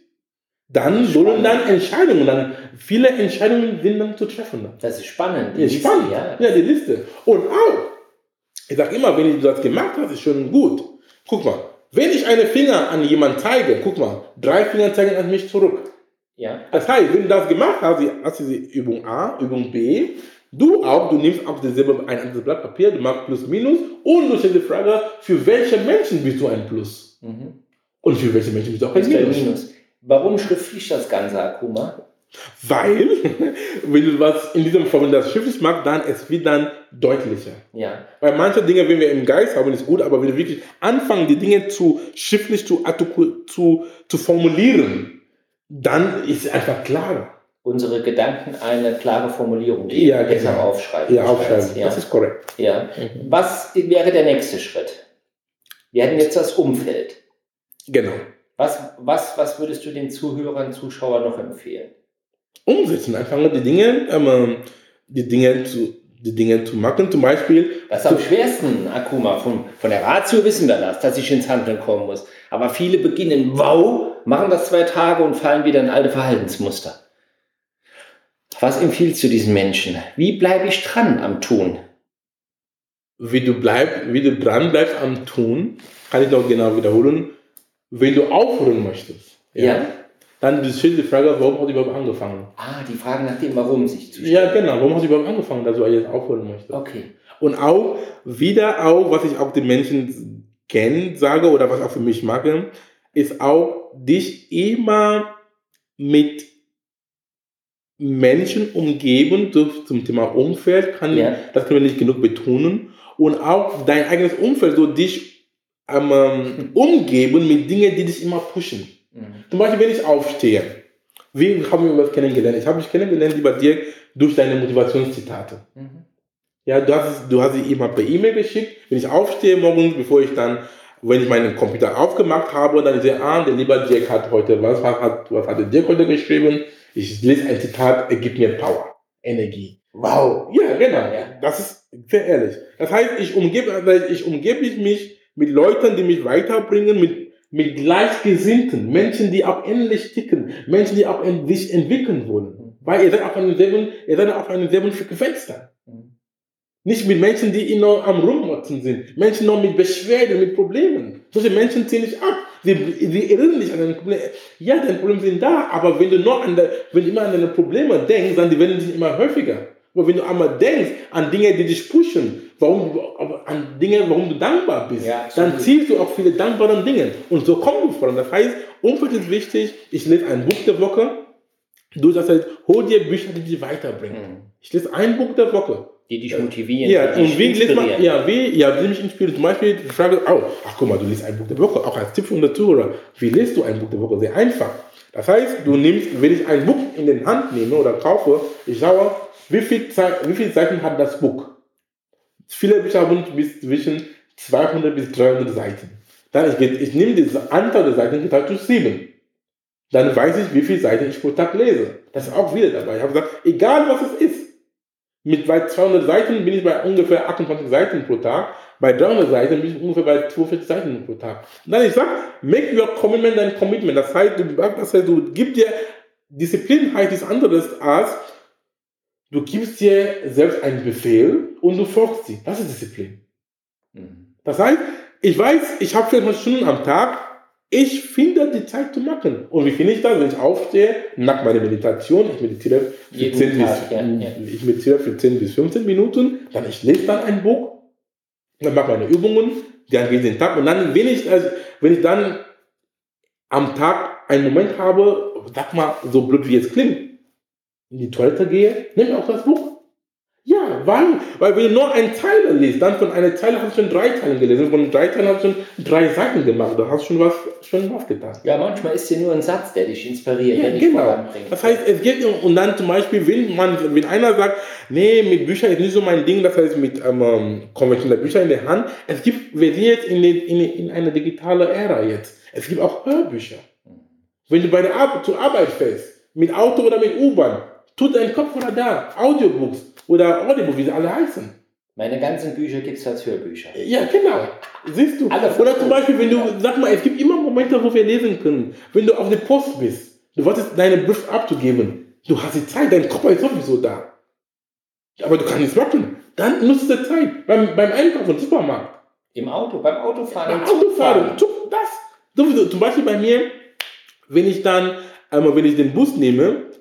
Dann sollen dann Entscheidungen, dann viele Entscheidungen sind dann zu treffen. Das ist spannend. Die Ja, Liste, spannend. Ja. Ja, die Liste. Und auch, ich sage immer, wenn du das gemacht hast, ist schon gut. Guck mal, wenn ich einen Finger an jemanden zeige, guck mal, drei Finger zeigen an mich zurück. ja. Das heißt, wenn du das gemacht hast, hast du die Übung A, Übung B, du auch, du nimmst auch dieselbe, ein anderes Blatt Papier, du machst Plus, Minus und du stellst die Frage, für welche Menschen bist du ein Plus? Mhm. Und für welche Menschen bist du auch ein Minus? Warum schriftlich das Ganze, Akuma? Weil, wenn du was in diesem Form, wenn du das schriftlich machst, dann es wird dann deutlicher. Ja. Weil manche Dinge, wenn wir im Geist haben, ist gut, aber wenn wir wirklich anfangen, die Dinge zu schriftlich zu, zu, zu formulieren, dann ist es einfach klarer. Unsere Gedanken eine klare Formulierung geben. Ja, Besser genau. aufschreiben. Ja, aufschreiben. Ja. Das ist korrekt. ja. Was wäre der nächste Schritt? Wir hatten jetzt das Umfeld. Genau. Was, was, was würdest du den Zuhörern, Zuschauern noch empfehlen? Umsetzen, einfach die Dinge, ähm, die Dinge zu, die Dinge zu machen. Zum Beispiel, Was ist am schwersten, Akuma? Von, von der Ratio wissen wir das, dass ich ins Handeln kommen muss. Aber viele beginnen, wow, machen das zwei Tage und fallen wieder in alte Verhaltensmuster. Was empfiehlst du diesen Menschen? Wie bleibe ich dran am Tun? Wie du, bleib, wie du dran bleibst am Tun, kann ich noch genau wiederholen. Wenn du aufhören möchtest, Ja. dann stellst du die Frage, warum hast du überhaupt angefangen? Ah, die Frage nach dem Warum sich zu stellen. Ja, genau. Warum hast du überhaupt angefangen, dass du jetzt aufhören möchtest? Okay. Und auch wieder auch, was ich auch den Menschen kennen sage oder was auch für mich mache, ist auch dich immer mit Menschen umgeben zum Thema Umfeld kann Ja. das können wir nicht genug betonen und auch dein eigenes Umfeld so dich ähm, ähm, umgeben mit Dingen, die dich immer pushen. Mhm. Zum Beispiel, wenn ich aufstehe, wie haben wir was kennengelernt? Ich habe mich kennengelernt, lieber Dirk, durch deine Motivationszitate. Mhm. Ja, du hast, du hast sie immer per E-Mail geschickt. Wenn ich aufstehe morgens, bevor ich dann, wenn ich meinen Computer aufgemacht habe, dann sehe ich, ah, der lieber Dirk hat heute, was hat, hat, was hat der Dirk heute geschrieben? Ich lese ein Zitat, er gibt mir Power, Energie. Wow. Ja, genau. Ja. Das ist sehr ehrlich. Das heißt, ich umgebe, also ich umgebe mich mit Leuten, die mich weiterbringen, mit, mit Gleichgesinnten, Menschen, die auch ähnlich ticken, Menschen, die auch sich entwickeln wollen. Weil ihr seid auf einem selben, ihr seid auf einem selben. Mhm. Nicht mit Menschen, die immer am Rummotzen sind. Menschen noch mit Beschwerden, mit Problemen. Solche Menschen ziehen nicht ab. Sie, sie erinnern dich an deine Probleme. Ja, deine Probleme sind da, aber wenn du noch an der, wenn du immer an deine Probleme denkst, dann die werden sich immer häufiger. Aber wenn du einmal denkst an Dinge, die dich pushen, warum du, an Dinge, warum du dankbar bist, Ja, dann zielst du auch viele dankbare Dinge. Und so kommen du voran. Das heißt, Umfeld ist wichtig. Ich lese ein Buch der Woche. Du das heißt, hol dir Bücher, die dich weiterbringen. Mhm. Ich lese ein Buch der Woche. Die dich motivieren. Ja, die und wie liest man, ja, wie, ja, wie mich inspiriert. Zum Beispiel die Frage, oh, ach guck mal, du liest ein Buch der Woche, auch als Tipp von der Zuhörer. Wie liest du ein Buch der Woche? Sehr einfach. Das heißt, du nimmst, wenn ich ein Buch in den Hand nehme oder kaufe, ich schaue, wie viel, wie viele Seiten hat das Buch? Viele Bücher haben zwischen 200 bis 300 Seiten. Dann ich, ich nehme diese Anzahl der Seiten geteilt durch sieben. Dann weiß ich, wie viele Seiten ich pro Tag lese. Das ist auch wieder dabei. Ich habe gesagt, egal was es ist, mit bei 200 Seiten bin ich bei ungefähr 28 Seiten pro Tag. Bei 300 Seiten bin ich ungefähr bei 42 Seiten pro Tag. Und dann ich sage, make your commitment dein Commitment. Das heißt, du, das heißt, du gibst dir, Disziplin heißt nichts anderes als, du gibst dir selbst einen Befehl und du folgst sie. Das ist Disziplin. Mhm. Das heißt, ich weiß, ich habe 24 Stunden am Tag, ich finde die Zeit zu machen. Und wie finde ich das? Wenn ich aufstehe, nach meiner Meditation, ich meditiere für, Jeden 10 bis, Tag, ja, ja. Ich meditiere für 10 bis 15 Minuten, dann ich lese dann ein Buch, dann mache meine Übungen, dann gehe ich den Tag und dann, wenn ich, also, wenn ich dann am Tag einen Moment habe, sag mal, so blöd wie es klingt, in die Toilette gehe, nehme auch das Buch. Ja, weil, weil wenn du nur eine Zeile liest, dann von einer Zeile hast du schon drei Zeilen gelesen, von drei Zeilen hast du schon drei Seiten gemacht, du hast schon was, schon was getan. Ja, manchmal ist ja nur ein Satz, der dich inspiriert, Ja, der dich genau. voranbringt. Das heißt, es geht und dann zum Beispiel, wenn man, wenn einer sagt, nee, mit Büchern ist nicht so mein Ding, das heißt mit ähm, konventionellen Büchern in der Hand. Es gibt, wir sind jetzt in, den, in, in einer digitalen Ära jetzt. Es gibt auch Hörbücher. Wenn du bei der Ar zur Arbeit fährst, mit Auto oder mit U-Bahn, tut dein Kopfhörer da, Audiobooks oder Audiobooks, wie sie alle heißen. Meine ganzen Bücher gibt es als Hörbücher. Ja, genau. Siehst du? Alle Oder zum. Beispiel, wenn du, sag mal, es gibt immer Momente, wo wir lesen können. Wenn du auf der Post bist, du wartest, deinen Brief abzugeben, du hast die Zeit, dein Kopf ist sowieso da. Aber du kannst nichts machen. Dann nutzt die Zeit. Beim, beim Einkaufen im Supermarkt. Im Auto, beim Autofahren, Beim. Autofahren. Das. Sowieso. Zum Beispiel bei mir, wenn ich dann, einmal wenn ich den Bus nehme,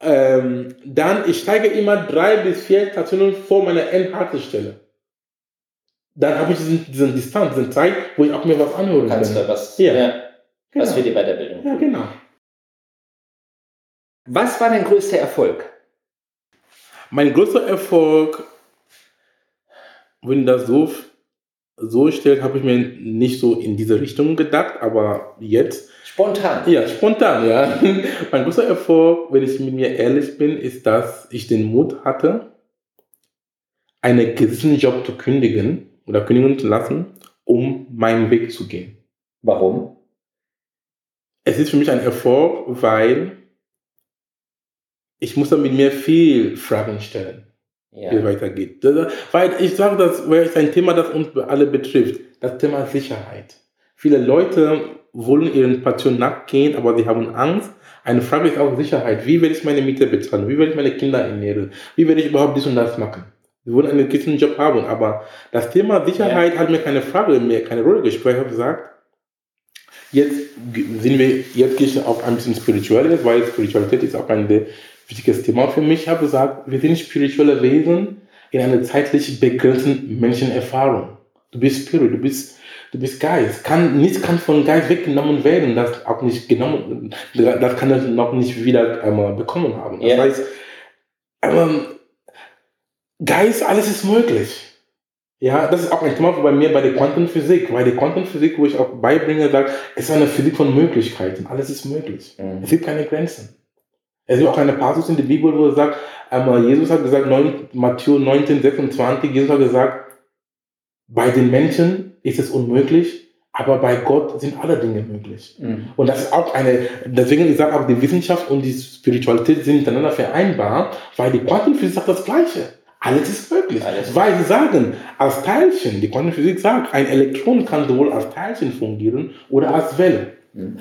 ähm, dann, ich steige immer drei bis vier Stationen vor meiner Endhaltestelle. Dann habe ich diesen, diesen Distanz, diese Zeit, wo ich auch mir was anhören Kannst kann. du was, Ja. ja. was Genau. für die Weiterbildung Ja, genau. Was war dein größter Erfolg? Mein größter Erfolg, wenn das so, so stellt, habe ich mir nicht so in diese Richtung gedacht, aber jetzt, Spontan. ja, spontan, ja. Mein größter Erfolg, wenn ich mit mir ehrlich bin, ist, dass ich den Mut hatte, einen gewissen Job zu kündigen oder kündigen zu lassen, um meinen Weg zu gehen. Warum? Es ist für mich ein Erfolg, weil ich muss dann mit mir viel Fragen stellen. Wie es Ja. weitergeht. Das- Weil ich sage das, weil es ein Thema, das uns alle betrifft, das Thema Sicherheit. Viele Leute wollen ihren Passion nachgehen, aber sie haben Angst, Eine Frage ist auch Sicherheit. Wie werde ich meine Miete bezahlen? Wie werde ich meine Kinder ernähren? Wie werde ich überhaupt dies und das machen? Wir wollen einen gewissen Job haben, aber das Thema Sicherheit ja. hat mir keine Frage mehr, keine Rolle gespielt. Ich habe gesagt, jetzt sind wir, jetzt gehe ich auf ein bisschen spirituelles, weil Spiritualität ist auch ein wichtiges Thema für mich. Ich habe gesagt, wir sind spirituelle Wesen in einer zeitlich begrenzten Menschenerfahrung. Du bist Spirit, du bist, du bist Geist. Kann, nichts kann von Geist weggenommen werden, das auch nicht genommen, das kann er noch nicht wieder einmal bekommen haben. Das yeah. heißt, ähm, Geist, alles ist möglich. Ja, das ist auch ein Thema bei mir bei der Quantenphysik, weil die Quantenphysik, wo ich auch beibringe, sagt, es ist eine Physik von Möglichkeiten. Alles ist möglich. Mhm. Es gibt keine Grenzen. Es gibt auch eine Passus in der Bibel, wo er sagt, einmal Jesus hat gesagt, 9, Matthäus 19, 26, Jesus hat gesagt, bei den Menschen ist es unmöglich, aber bei Gott sind alle Dinge möglich. Mhm. Und das ist auch eine, deswegen ich sage auch, die Wissenschaft und die Spiritualität sind miteinander vereinbar, weil die Quantenphysik sagt das Gleiche. Alles ist möglich. Alles weil sie sagen, als Teilchen, die Quantenphysik sagt, ein Elektron kann sowohl als Teilchen fungieren oder als Welle. Mhm.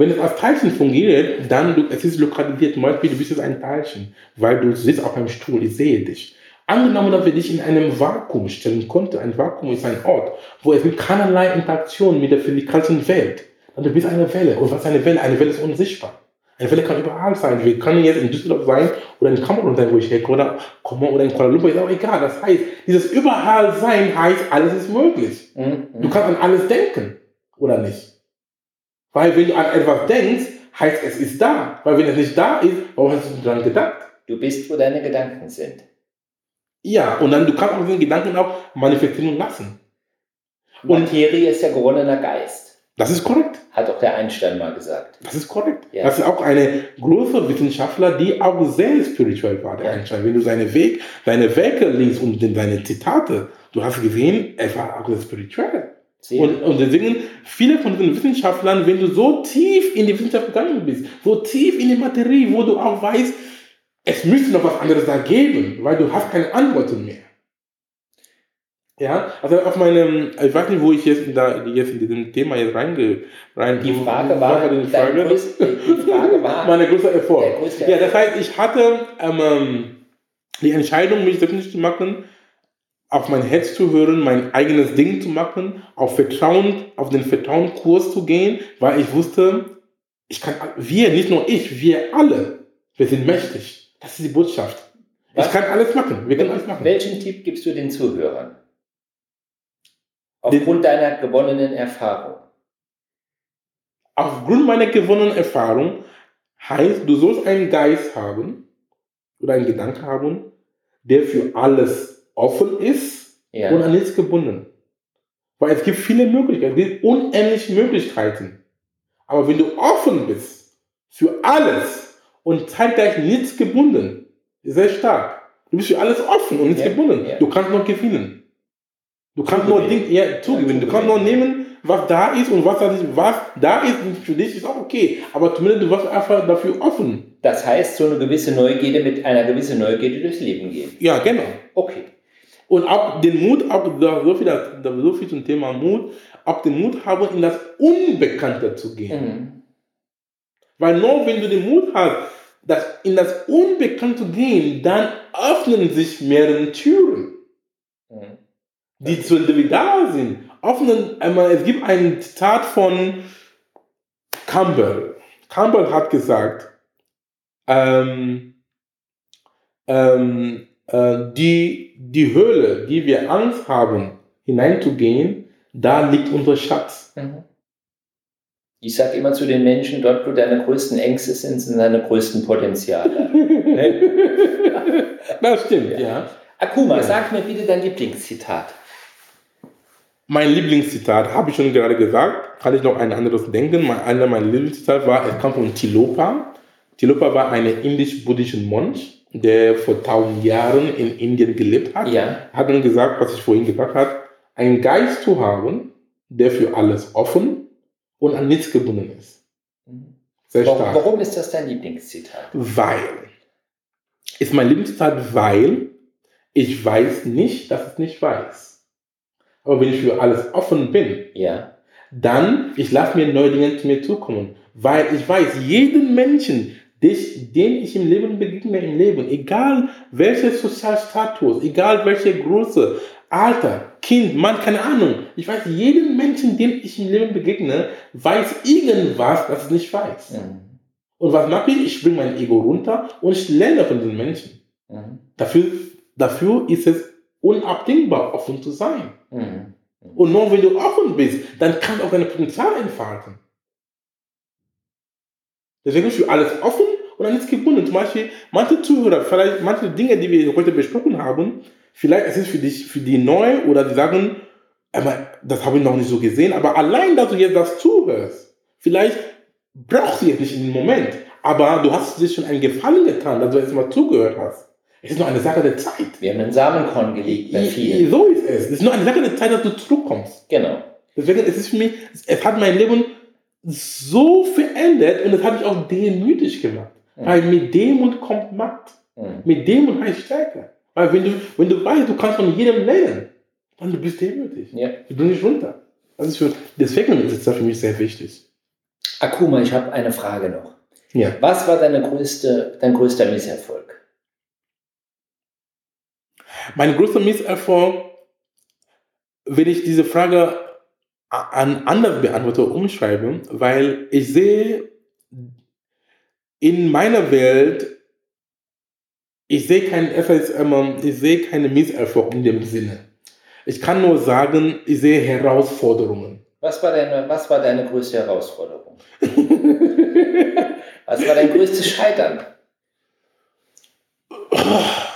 Wenn es als Teilchen fungiert, dann es ist lokalisiert. Zum Beispiel, du bist jetzt ein Teilchen, weil du sitzt auf einem Stuhl, ich sehe dich. Angenommen, dass wir dich in einem Vakuum stellen konnten, ein Vakuum ist ein Ort, wo es gibt keinerlei Interaktion mit der physikalischen Welt. Und du bist eine Welle. Und was ist eine Welle? Eine Welle ist unsichtbar. Eine Welle kann überall sein. Wir können jetzt in Düsseldorf sein oder in Kamerun sein, wo ich herkomme, oder, oder in Kuala Lumpur, ist auch egal. Das heißt, dieses überall sein heißt, alles ist möglich. Mhm. Du kannst an alles denken, oder nicht? Weil wenn du an etwas denkst, heißt es ist da. Weil wenn es nicht da ist, warum hast du daran gedacht? Du bist, wo deine Gedanken sind. Ja, und dann du kannst auch den Gedanken auch manifestieren lassen. Und Materie ist ja gewonnener Geist. Das ist korrekt. Hat auch der Einstein mal gesagt. Das ist korrekt. Ja. Das ist auch eine große Wissenschaftler, die auch sehr spirituell war, der ja. Einstein. Wenn du seine Weg, seine Werke liest und seine Zitate, du hast gesehen, er war auch sehr spirituell. Und, und deswegen, viele von den Wissenschaftlern, wenn du so tief in die Wissenschaft gegangen bist, so tief in die Materie, wo du auch weißt, es müsste noch was anderes da geben, weil du hast keine Antworten mehr. Ja, also auf meinem, ich weiß nicht, wo ich jetzt, da, jetzt in diesem Thema jetzt reinge, rein, die Frage war, die Frage, größ, die Frage war meine größte Erfolg. Größte ja, das heißt, ich hatte ähm, die Entscheidung, mich selbstständig zu machen, auf mein Herz zu hören, mein eigenes Ding zu machen, auf Vertrauen, auf den Vertrauenkurs zu gehen, weil ich wusste, ich kann, wir, nicht nur ich, wir alle, wir sind mächtig. Das ist die Botschaft. Was? Ich kann alles machen. Wir können alles machen. Welchen Tipp gibst du den Zuhörern? Aufgrund den, deiner gewonnenen Erfahrung. Aufgrund meiner gewonnenen Erfahrung heißt, du sollst einen Geist haben oder einen Gedanken haben, der für alles offen ist ja. und an nichts gebunden. Weil es gibt viele Möglichkeiten, es gibt unendliche Möglichkeiten. Aber wenn du offen bist für alles und zeitgleich nichts gebunden, ist sehr stark. Du bist für alles offen und nichts ja. gebunden. Ja. Du kannst nur gewinnen. Du kannst nur Dinge ja, zugewinnen. Du kannst nur nehmen, was da ist und was da, ist, was da ist für dich ist auch okay. Aber zumindest du warst einfach dafür offen. Das heißt, so eine gewisse Neugierde mit einer gewissen Neugierde durchs Leben gehen. Ja, genau. Okay. Und auch den Mut, auch so viel, so viel zum Thema Mut, auch den Mut haben, in das Unbekannte zu gehen. Mhm. Weil nur wenn du den Mut hast, das, in das Unbekannte zu gehen, dann öffnen sich mehrere Türen, mhm. die zu da sind. Öffnen, einmal, es gibt ein Zitat von Campbell. Campbell hat gesagt, ähm, ähm, äh, die, die Höhle, die wir Angst haben, hineinzugehen, da liegt unser Schatz. Mhm. Ich sage immer zu den Menschen, dort, wo deine größten Ängste sind, sind deine größten Potenziale. das stimmt, ja. ja. Akuma, ja. sag mir bitte dein Lieblingszitat. Mein Lieblingszitat habe ich schon gerade gesagt. Kann ich noch ein anderes denken? Mein, einer meiner Lieblingszitate war, es kam von Tilopa. Tilopa war ein indisch-buddhischer Mönch der vor tausend Jahren in Indien gelebt hat, ja. hat dann gesagt, was ich vorhin gesagt habe, einen Geist zu haben, der für alles offen und an nichts gebunden ist. Sehr warum, stark. Warum ist das dein Lieblingszitat? Weil. Ist mein Lieblingszitat, weil ich weiß nicht, dass ich nicht weiß. Aber wenn ich für alles offen bin, ja. dann, ich lasse mir neue Dinge zu mir zukommen. Weil ich weiß, jeden Menschen, dich, den ich im Leben begegne, im Leben, egal welcher Sozialstatus, egal welche Größe, Alter, Kind, Mann, keine Ahnung. Ich weiß, jeden Menschen, dem ich im Leben begegne, weiß irgendwas, das ich nicht weiß. Mhm. Und was mache ich? Ich bringe mein Ego runter und ich lerne von den Menschen. Mhm. Dafür, dafür ist es unabdingbar, offen zu sein. Mhm. Und nur wenn du offen bist, dann kannst du auch dein Potenzial entfalten. Deswegen ist für alles offen und dann ist gebunden. Zum Beispiel, manche Zuhörer, vielleicht manche Dinge, die wir heute besprochen haben, vielleicht ist es für dich, für die neu oder die sagen, aber das habe ich noch nicht so gesehen, aber allein, dass du jetzt das zuhörst, vielleicht brauchst du jetzt nicht in dem Moment, aber du hast dir schon einen Gefallen getan, dass du jetzt mal zugehört hast. Es ist nur eine Sache der Zeit. Wir haben einen Samenkorn gelegt bei vielen. So ist es. Es ist nur eine Sache der Zeit, dass du zurückkommst. Genau. Deswegen ist es für mich, es hat mein Leben so verändert und es hat mich auch demütig gemacht. Mhm. Weil mit Demut kommt Macht. Mhm. Mit Demut heißt Stärke. Weil wenn du, wenn du weißt, du kannst von jedem lernen, dann du bist demütig. Ja. Du bist nicht runter. Das ist für, deswegen ist das für mich sehr wichtig. Akuma, ich habe eine Frage noch. Ja. Was war deine größte, dein größter Misserfolg? Mein größter Misserfolg, wenn ich diese Frage an anders beantworte, umschreibe, weil ich sehe in meiner Welt, ich sehe keinen FSM, ich sehe keine Misserfolg in dem Sinne. Ich kann nur sagen, ich sehe Herausforderungen. Was war deine, was war deine größte Herausforderung? Was war dein größtes Scheitern?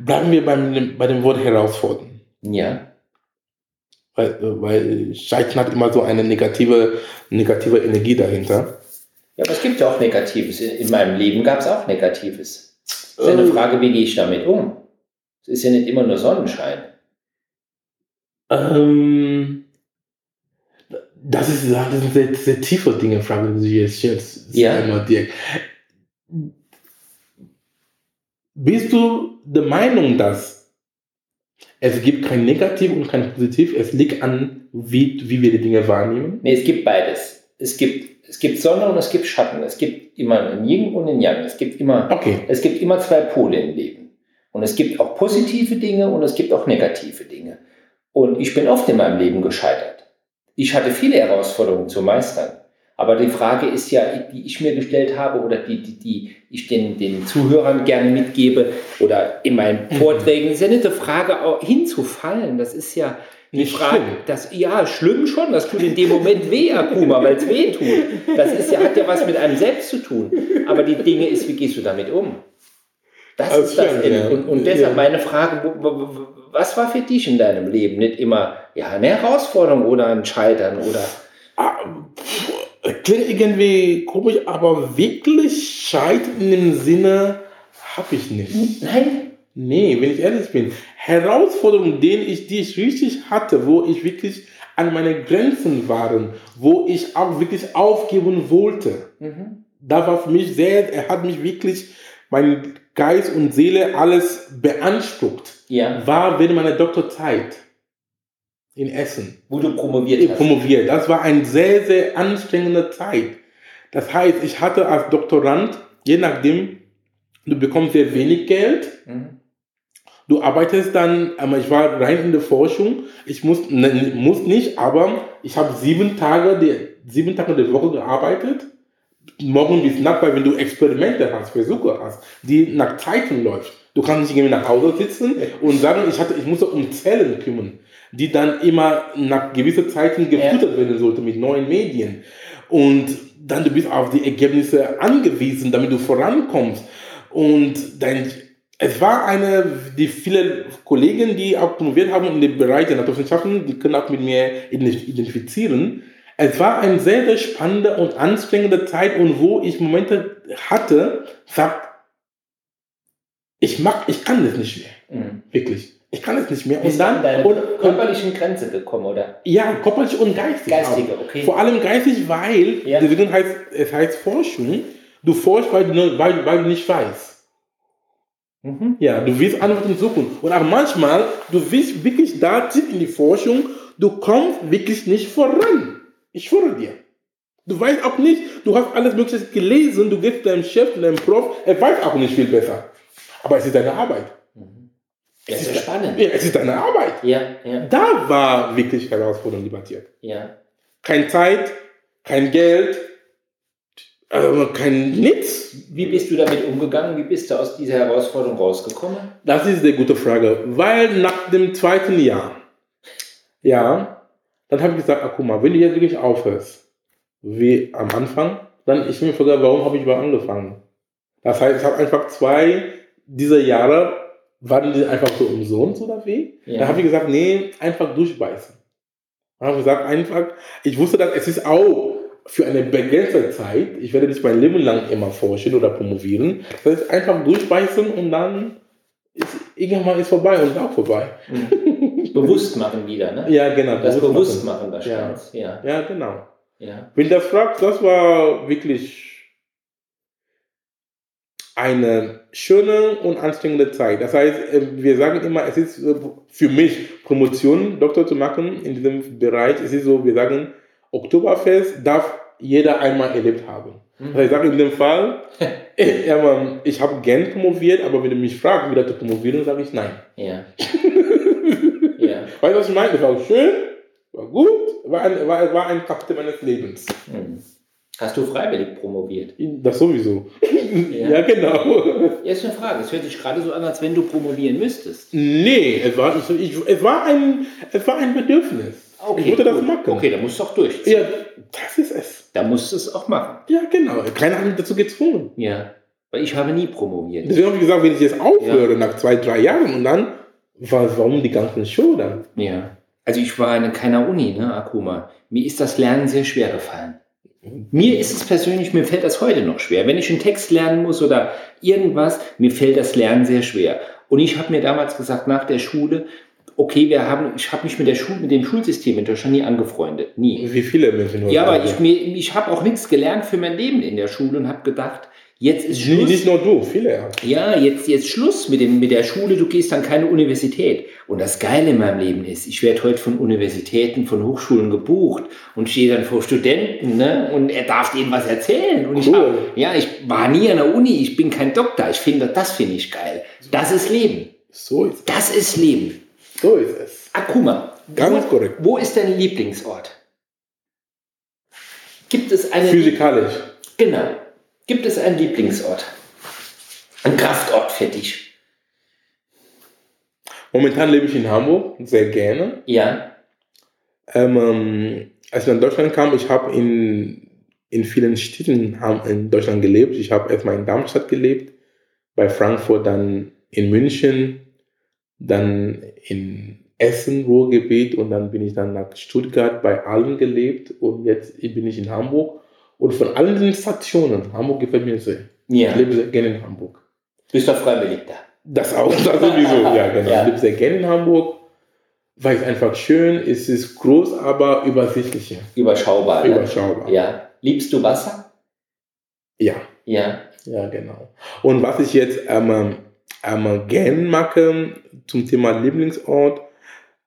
Bleiben wir beim, bei dem Wort herausfordern. Ja. Weil, weil Scheitern hat immer so eine negative, negative Energie dahinter. Ja, aber es gibt ja auch Negatives. In in meinem Leben gab es auch Negatives. Es ist ja eine Äh. Frage, wie gehe ich damit um? Es ist ja nicht immer nur Sonnenschein. Ähm, das, ist, das sind sehr, sehr tiefe Dinge, Frage, die du jetzt stellst. Ja. Einmal direkt. Bist du der Meinung, dass es gibt kein Negativ und kein Positiv, es liegt an, wie, wie wir die Dinge wahrnehmen? Nee, es gibt beides. Es gibt, es gibt Sonne und es gibt Schatten. Es gibt immer ein Yin und ein Yang. Es gibt immer, Okay. es gibt immer zwei Pole im Leben. Und es gibt auch positive Dinge und es gibt auch negative Dinge. Und ich bin oft in meinem Leben gescheitert. Ich hatte viele Herausforderungen zu meistern. Aber die Frage ist ja, die ich mir gestellt habe oder die, die, die ich den, den Zuhörern gerne mitgebe oder in meinen Mhm. Vorträgen, ist ja nicht die Frage, auch hinzufallen. Das ist ja die Nicht Frage, schlimm. das, ja, schlimm schon, das tut in dem Moment weh, Akuma, weil es weh tut. Das ist ja, hat ja was mit einem selbst zu tun. Aber die Dinge ist, wie gehst du damit um? Das Das ist das. ja. Und, und deshalb Ja. meine Frage, was war für dich in deinem Leben? Nicht immer ja, eine Herausforderung oder ein Scheitern oder Ah, Klingt irgendwie komisch, aber wirklich Scheitern in dem Sinne habe ich nicht. nein? Nee, wenn ich ehrlich bin. Herausforderungen, denen ich, die ich richtig hatte, wo ich wirklich an meine Grenzen waren, wo ich auch wirklich aufgeben wollte. Mhm. Da war für mich sehr, er hat mich wirklich, mein Geist und Seele alles beansprucht. Ja, War während meiner Doktorzeit in Essen. wo du promoviert hast. promoviert. Das war eine sehr, sehr anstrengende Zeit. Das heißt, ich hatte als Doktorand, je nachdem, du bekommst sehr wenig Geld. Mhm. Du arbeitest dann, aber ich war rein in der Forschung. Ich muss, ne, muss nicht, aber ich habe sieben Tage, die, sieben Tage der Woche gearbeitet. Morgen bis Nacht, weil wenn du Experimente hast, Versuche hast, die nach Zeiten läuft. Du kannst nicht irgendwie nach Hause sitzen und sagen, ich, hatte, ich musste um Zellen kümmern, die dann immer nach gewissen Zeiten gefüttert werden sollten mit neuen Medien. Und dann du bist auf die Ergebnisse angewiesen, damit du vorankommst. Und dein, es war eine, die viele Kollegen, die auch promoviert haben in dem Bereich der Naturwissenschaften, die können auch mit mir identifizieren. Es war eine sehr, sehr spannende und anstrengende Zeit und wo ich Momente hatte, sagt, ich mag, ich kann das nicht mehr. Mhm. Wirklich. Ich kann es nicht mehr. Und dann, und, körperlichen Grenze gekommen, oder? ja, körperlich und geistig. Geistige, auch. okay. Vor allem geistig, weil, Ja. deswegen heißt, es heißt Forschung, du forschst, weil du, weil, weil du nicht weißt. Mhm. Ja, du willst Antworten suchen. Und auch manchmal, du willst wirklich da tief in die Forschung, du kommst wirklich nicht voran. Ich schwöre dir. Du weißt auch nicht, du hast alles Mögliche gelesen, du gehst zu deinem Chef, zu deinem Prof, er weiß auch nicht viel besser. Aber es ist deine Arbeit. Das ist ja spannend. Ja, es ist deine Arbeit. Ja, ja, Da war wirklich Herausforderung debattiert. ja. Kein Zeit, kein Geld, äh, kein nichts. Wie bist du damit umgegangen? Wie bist du aus dieser Herausforderung rausgekommen? Das ist eine gute Frage, weil nach dem zweiten Jahr, ja, dann habe ich gesagt, ach, guck mal, wenn du jetzt wirklich aufhörst, wie am Anfang, dann ich mir frage, warum habe ich überhaupt angefangen? Das heißt, ich habe einfach zwei dieser Jahre, waren die einfach so umsonst oder wie? Ja. Dann habe ich gesagt, nee, einfach durchbeißen. Dann habe ich gesagt, einfach, ich wusste, dass es ist auch für eine begrenzte Zeit, ich werde nicht mein Leben lang immer forschen oder promovieren, das heißt, einfach durchbeißen und dann ist irgendwann ist vorbei und ist auch vorbei. Bewusst machen wieder, ne? Ja, genau. Das bewusst machen. machen wahrscheinlich. Ja. Ja, genau. ja. Wenn du das fragst, das war wirklich eine schöne und anstrengende Zeit. Das heißt, äh, wir sagen immer, es ist äh, für mich Promotion, Doktor zu machen in diesem Bereich. Es ist so, wir sagen, Oktoberfest darf jeder einmal erlebt haben. Mhm. Also ich sage in dem Fall, äh, ja, Mann, ich habe gern promoviert, aber wenn du mich fragst, wieder zu promovieren, sage ich nein. Ja. ja. Weißt du, was ich meine? Es war schön, war gut, war ein, war, war ein Kapitel meines Lebens. Hm. Hast du freiwillig promoviert? Das sowieso. Ja. ja genau. Jetzt eine Frage. Es hört sich gerade so an, als wenn du promovieren müsstest. Nee, es war, ich, es war, ein, es war ein Bedürfnis. ich wollte das machen. Okay, dann musst du auch durchziehen. Ja, das ist es. Da musst du es auch machen. Ja, genau. Keiner hat mich dazu gezwungen. Ja. Weil ich habe nie promoviert. Deswegen habe ich gesagt, wenn ich jetzt aufhöre nach zwei, drei Jahren und dann, wa- warum die ganzen Show dann? Ja. Also ich war in keiner Uni, ne, Akuma. Mir ist das Lernen sehr schwer gefallen. Mir ist es persönlich, mir fällt das heute noch schwer. Wenn ich einen Text lernen muss oder irgendwas, mir fällt das Lernen sehr schwer. Und ich habe mir damals gesagt, nach der Schule, okay, wir haben, ich habe mich mit der Schule, mit dem Schulsystem in Deutschland nie angefreundet. Nie. Wie viele Menschen? Ja, aber ich, mir, ich habe auch nichts gelernt für mein Leben in der Schule und habe gedacht, jetzt ist Nicht, Schluss. nicht nur du, viele. ja. Ja, jetzt, jetzt Schluss mit, dem, mit der Schule, du gehst an keine Universität. Und das Geile in meinem Leben ist, ich werde heute von Universitäten, von Hochschulen gebucht und stehe dann vor Studenten ne? und er darf denen was erzählen. Und ich Cool. hab, ja, ich war nie an der Uni, ich bin kein Doktor. Ich finde, das finde ich geil. Das ist Leben. So ist es. Das ist Leben. So ist es. Akuma, Ganz wo, korrekt. wo ist dein Lieblingsort? Gibt es einen... Physikalisch. Genau. Gibt es einen Lieblingsort? Ein Kraftort für dich? Momentan lebe ich in Hamburg, sehr gerne. Ja. Ähm, ähm, als ich nach Deutschland kam, ich habe in, in vielen Städten in Deutschland gelebt. Ich habe erstmal in Darmstadt gelebt, bei Frankfurt, dann in München, dann in Essen, Ruhrgebiet und dann bin ich dann nach Stuttgart bei Allen gelebt und jetzt bin ich in Hamburg. Und von allen den Stationen, Hamburg gefällt mir sehr. Ja. Ich lebe sehr gerne in Hamburg. Bist doch freiwillig da. Das auch, das sowieso, ja genau. Ja. Ich lebe sehr gerne in Hamburg, weil es einfach schön ist, es ist groß, aber übersichtlicher. Überschaubar. Ne? Überschaubar. Ja. Liebst du Wasser? Ja, Ja. ja, genau. Und was ich jetzt ähm, ähm, gern mache zum Thema Lieblingsort,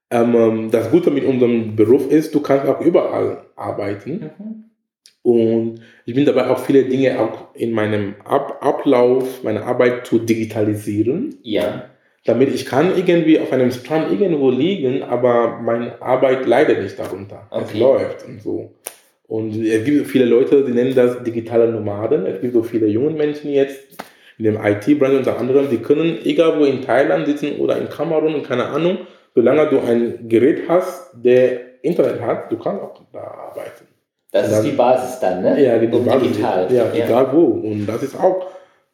ähm, das Gute mit unserem Beruf ist, du kannst auch überall arbeiten. Mhm. Und ich bin dabei auch viele Dinge auch in meinem Ab Ablauf, meiner Arbeit zu digitalisieren. Ja. damit ich kann irgendwie auf einem Strand irgendwo liegen, aber meine Arbeit leidet nicht darunter. Es Okay. läuft und so. Und es gibt viele Leute, die nennen das digitale Nomaden. Es gibt so viele junge Menschen jetzt in dem IT-Branche unter anderem, die können egal wo in Thailand sitzen oder in Kamerun, keine Ahnung, solange du ein Gerät hast, der Internet hat, du kannst auch da arbeiten. Das Dann- ist die Basis dann, ne? Ja, genau. Und digital. Ja, egal wo. Und das ist auch,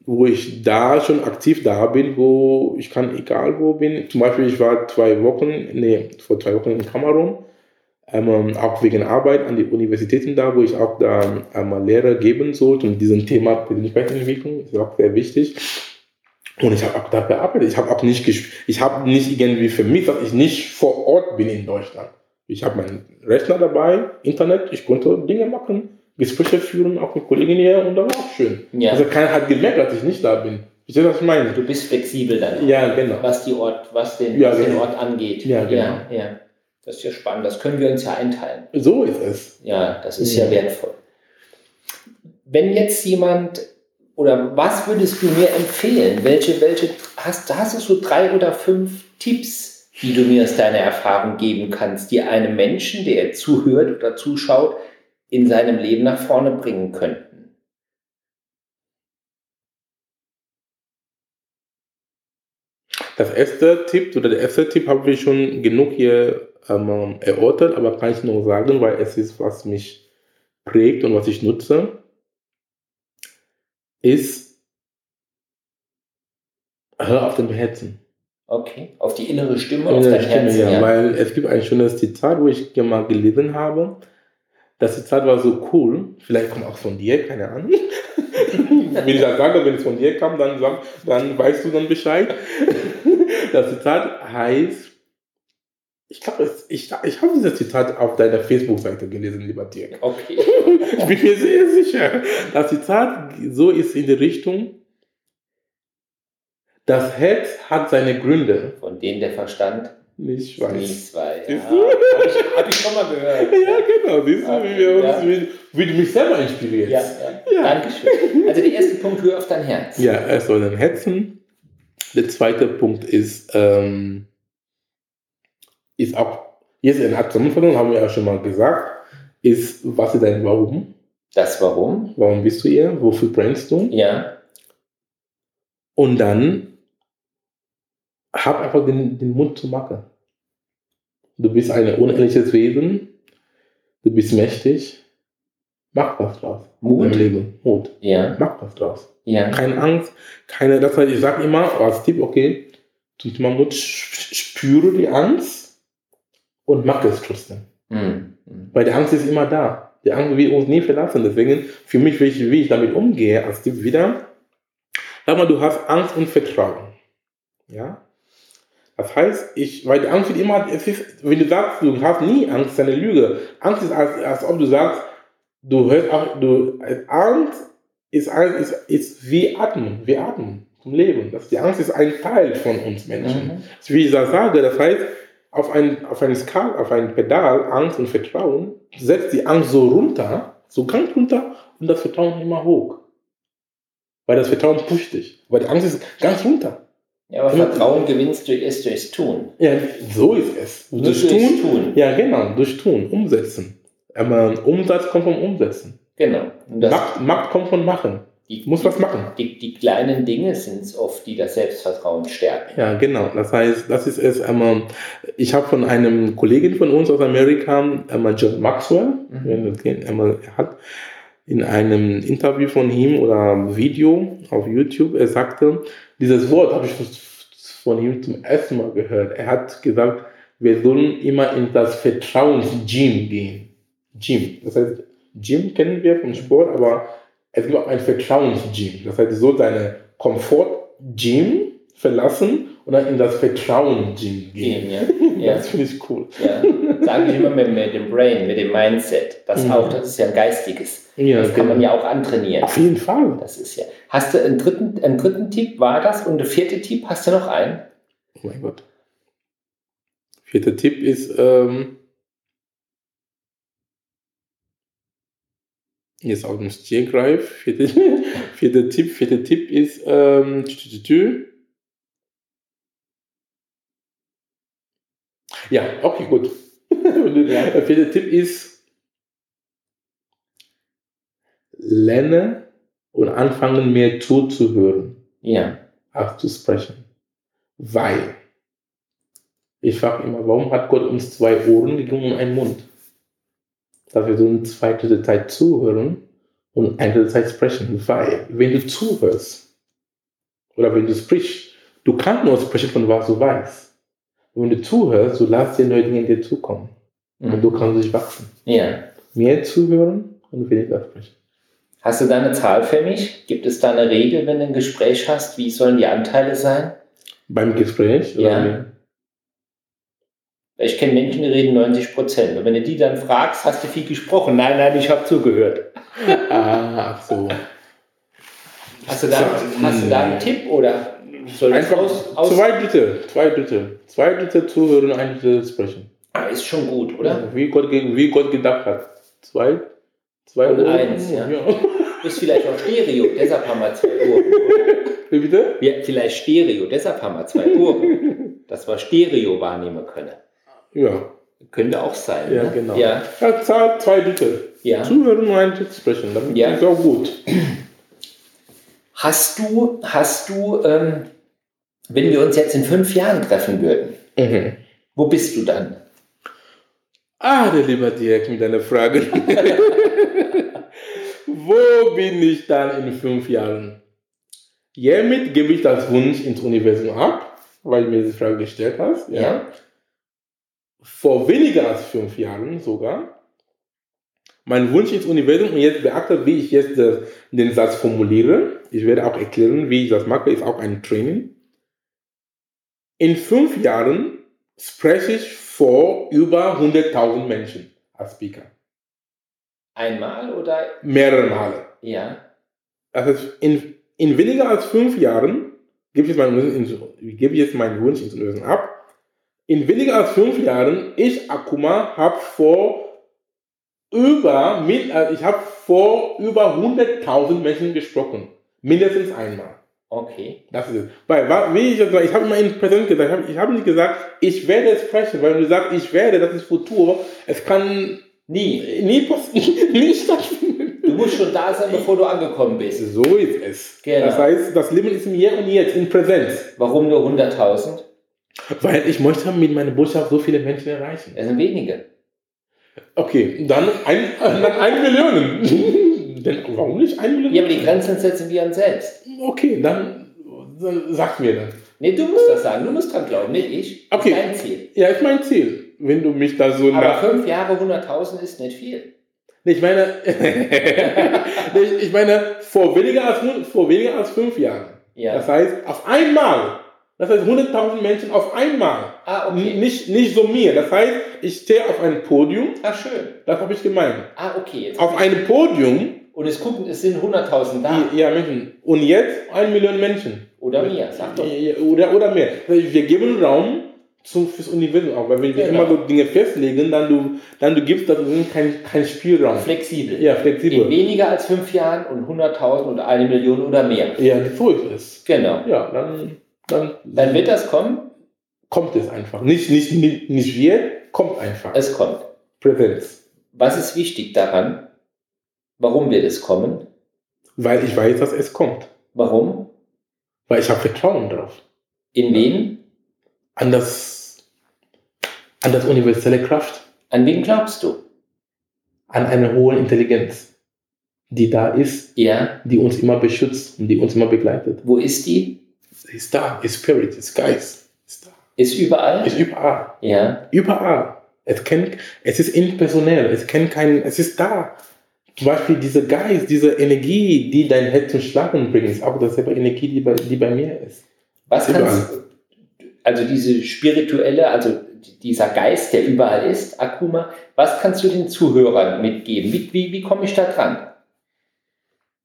wo ich da schon aktiv da bin, wo ich kann egal wo bin. Zum Beispiel, ich war zwei Wochen, nee, vor zwei Wochen in Kamerun, ähm, auch wegen Arbeit an die Universitäten da, wo ich auch da einmal Lehre geben sollte. Und diesem Thema Persönlichkeitsentwicklung ist auch sehr wichtig. Und ich habe auch da gearbeitet. Ich habe auch nicht, ich habe nicht irgendwie vermisst, dass ich nicht vor Ort bin in Deutschland. Ich habe meinen Rechner dabei, Internet, ich konnte Dinge machen, Gespräche führen, auch mit Kollegen hier und das war auch schön. Ja. Also keiner hat gemerkt, dass ich nicht da bin. Verstehst du, was ich meine? Du bist flexibel dann, Ja, genau. was, die Ort, was, den, Ja, was den genau. Ort angeht. Ja, genau. ja, ja. Das ist ja spannend. Das können wir uns ja einteilen. So ist es. Ja, das ist Ja. ja wertvoll. Wenn jetzt jemand oder was würdest du mir empfehlen? Welche, welche hast, hast du so drei oder fünf Tipps, die du mir aus deiner Erfahrung geben kannst, die einem Menschen, der zuhört oder zuschaut, in seinem Leben nach vorne bringen könnten? Das erste Tipp oder der erste Tipp habe ich schon genug hier ähm, erörtert, aber kann ich noch sagen, weil es ist, was mich prägt und was ich nutze, ist, hör auf dem Herzen. Okay, auf die innere Stimme, auf Ja, dein Stimme, Herz. ja, Ja. Weil es gibt ein schönes Zitat, wo ich mal gelesen habe. Das Zitat war so cool. Vielleicht kommt auch von dir, keine Ahnung. wenn ich das sage, wenn es von dir kam, dann, dann weißt du dann Bescheid. Das Zitat heißt, ich glaube, ich, ich habe dieses Zitat auf deiner Facebook-Seite gelesen, lieber Dirk. Okay. Ich bin mir sehr sicher. Das Zitat so ist in die Richtung, das Herz hat seine Gründe. Von denen der Verstand Nicht weiß. nichts weiß. Ja, Siehst habe du? ich, hab ich schon mal gehört. Ja, genau. Siehst du, wie, wir Ja. uns, wie, wie du mich selber inspirierst. Ja, ja. Ja. Dankeschön. Also der erste Punkt, hör auf dein Herz. Ja, erst soll dein Herzen. Der zweite Punkt ist, ähm, ist auch, jetzt in der Zusammenfassung haben wir ja schon mal gesagt, ist, was ist dein Warum? Das Warum? Warum bist du hier? Wofür brennst du? Ja, Und dann hab einfach den, den Mut zu machen. Du bist ein unendliches Wesen. Du bist mächtig. Mach was draus. Mut? Im Leben. Mut. ja, Mach was draus. ja. Keine Angst. Keine, das heißt, ich sage immer als Tipp, okay, zum Thema Mut, sp- spüre die Angst und mach es trotzdem. Hm. hm. Weil die Angst ist immer da. Die Angst will uns nie verlassen. Deswegen, für mich, wie ich, wie ich damit umgehe, als Tipp wieder, sag mal, du hast Angst und Vertrauen. Ja? Das heißt, ich, weil die Angst wird immer, es ist, wenn du sagst, du hast nie Angst, ist eine Lüge. Angst ist, als, als ob du sagst, du hörst auch, du, Angst ist, ist, ist wie Atmen, wir atmen zum Leben. Das, die Angst ist ein Teil von uns Menschen. Mhm. Wie ich das sage, das heißt, auf ein, auf ein Skal, auf ein Pedal, Angst und Vertrauen, setzt die Angst so runter, so ganz runter und das Vertrauen immer hoch. Weil das Vertrauen pusht dich. Weil die Angst ist ganz runter. Ja, aber Vertrauen gewinnst du erst durchs Tun. Ja, so ist es. Nur Durch durchs Tun, Tun. Ja, genau, durch Tun, umsetzen. Aber Umsatz kommt vom Umsetzen. Genau. Macht, Macht kommt von Machen. die, Muss was machen. Die, die kleinen Dinge sind es oft, die das Selbstvertrauen stärken. Ja, genau. Das heißt, das ist es einmal. Ich habe von einem Kollegen von uns aus Amerika, einmal John Maxwell, Mhm. einmal er hat in einem Interview von ihm oder Video auf YouTube, er sagte, dieses Wort habe ich von ihm zum ersten Mal gehört. Er hat gesagt, wir sollen immer in das Vertrauens-Gym gehen. Gym. Das heißt, Gym kennen wir vom Sport, aber es gibt auch ein Vertrauens-Gym. Das heißt, du sollst deine Komfort-Gym verlassen und dann in das Vertrauen-Gym gehen. Ja. Das finde ich cool. ja. Sage ich immer mit, mit dem Brain, mit dem Mindset. Das Mhm. auch, das ist ja ein geistiges. Ja, Das kann man genau. ja auch antrainieren. Auf jeden Fall. Das ist ja. Hast du einen dritten, einen dritten Tipp, war das? Und der vierte Tipp, hast du noch einen? Oh mein Gott. Vierter Tipp ist, ähm, jetzt aus dem Stegreif. Vierter, vierter Tipp, vierter Tipp ist, ähm, tü, tü, tü. ja, okay, gut. Der vierte Tipp ist, lerne und anfangen mehr zuzuhören Ja. als zu sprechen. Weil, ich frage immer, warum hat Gott uns zwei Ohren gegeben und einen Mund? Dass wir so eine zweite Zeit zuhören und eine Zeit sprechen. Weil, wenn du zuhörst oder wenn du sprichst, du kannst nur sprechen von was du weißt. Und wenn du zuhörst, du lässt dir neue Dinge in dir zukommen. Und du kannst dich wachsen. Ja. Mehr zuhören und weniger sprechen. Hast du da eine Zahl für mich? Gibt es da eine Regel, wenn du ein Gespräch hast? Wie sollen die Anteile sein? Beim Gespräch? Ja. Ich kenne Menschen, die reden 90 Prozent. Und wenn du die dann fragst, hast du viel gesprochen? Nein, nein, ich habe zugehört. Ah, ach so. Hast du da, hast du da einen Tipp oder soll Einfach aus, aus zwei Drittel, zwei Drittel, zwei Drittel zuhören, ein Drittel sprechen. Ah, ist schon gut, oder? Wie Gott, wie Gott gedacht hat. Zwei, zwei Und Ohren. eins, ja. Ist vielleicht auch Stereo, deshalb haben wir zwei Ohren. Wie bitte? Wir, vielleicht Stereo, deshalb haben wir zwei Ohren. Dass wir Stereo wahrnehmen können. Ja, Könnte auch sein. ja ne? genau. Ja, Ja, zwei, zwei Drittel. ja. Zuhören und ein sprechen. Dann Ja. ist auch gut. Hast du, hast du, ähm, wenn wir uns jetzt in fünf Jahren treffen würden, Mhm. wo bist du dann? Ah, der lieber Dirk mit deiner Frage. Wo bin ich dann in fünf Jahren? Hiermit gebe ich das Wunsch ins Universum ab, weil du mir diese Frage gestellt hast. Ja. Vor weniger als fünf Jahren sogar. Mein Wunsch ins Universum, und jetzt beachte, wie ich jetzt äh, den Satz formuliere. Ich werde auch erklären, wie ich das mache, ist auch ein Training. In fünf Jahren spreche ich vor über 100.000 Menschen als Speaker. Einmal oder? Mehrere Male. Ja. Also in, in weniger als fünf Jahren gebe ich, jetzt meinen Wunsch ins- gebe ich jetzt meinen Wunsch ins Universum ab. In weniger als fünf Jahren, ich, Akuma, habe vor über, äh, ich habe vor über 100.000 Menschen gesprochen. Mindestens einmal. Okay. Das ist es. Weil, wie ich, ich habe immer in Präsent gesagt, ich habe ich hab nicht gesagt, ich werde es sprechen, weil wenn du sagst, ich werde, das ist Futur, es kann Nie. nie passieren, nie stattfinden. Du musst schon da sein, bevor du angekommen bist. So ist es. Genau. Das heißt, das Leben ist im Hier und Jetzt, in Präsenz. Warum nur 100.000? Weil ich möchte mit meiner Botschaft so viele Menschen erreichen. Das sind wenige. Okay, dann ein, dann eine Million. Denn warum nicht Million? Ja, aber die Grenzen setzen wir uns selbst. Okay, dann, dann sag mir dann. Nee, du musst das sagen. Du musst dran glauben, nicht ich. Das Okay. ist dein Ziel. Ja, ist mein Ziel. Wenn du mich da so Aber nach. fünf Jahre 100.000 ist nicht viel. Nee, ich meine, ich meine vor, weniger als, vor weniger als fünf Jahren. Ja. Das heißt, auf einmal. Das heißt, 100.000 Menschen auf einmal. Ah, okay. Nicht, nicht so mir. Das heißt, ich stehe auf einem Podium. Ah, schön. Das habe ich gemeint. Ah, okay. Jetzt. Auf einem Podium. Und es gucken, es sind 100.000 da. Ja, Menschen. Und jetzt eine Million Menschen. Oder mehr, sag doch. Oder, oder mehr. Wir geben Raum zum, fürs Universum auch. Weil wenn wir Genau. immer so Dinge festlegen, dann du, dann du gibst da drin keinen kein Spielraum. Flexibel. Ja, In flexibel. weniger als fünf Jahren und 100.000 und eine Million oder mehr. Ja, so ist es. Genau. Ja, dann, dann, Dann wird das kommen. kommt es einfach. Nicht, nicht, nicht, nicht wir, kommt einfach. Es kommt. Präsenz. Was ist wichtig daran? Warum wird es kommen? Weil ich weiß, dass es kommt. Warum? Weil ich habe Vertrauen drauf. In wen? An das, an das universelle Kraft. An wen glaubst du? An eine hohe Intelligenz, die da ist, Ja. die uns immer beschützt und die uns immer begleitet. Wo ist die? Sie ist da, ist Spirit, ist Geist. Ist da. Ist überall? Ist überall. Ja. Überall. Es, kennt, es ist impersonell, es kennt keinen, es ist da. Zum Beispiel dieser Geist, diese Energie, die dein Herz zum Schlagen bringt, ist auch dasselbe Energie, die bei, die bei mir ist. Was Überall. kannst also diese spirituelle, also dieser Geist, der überall ist, Akuma, was kannst du den Zuhörern mitgeben? Wie, wie, wie komme ich da dran?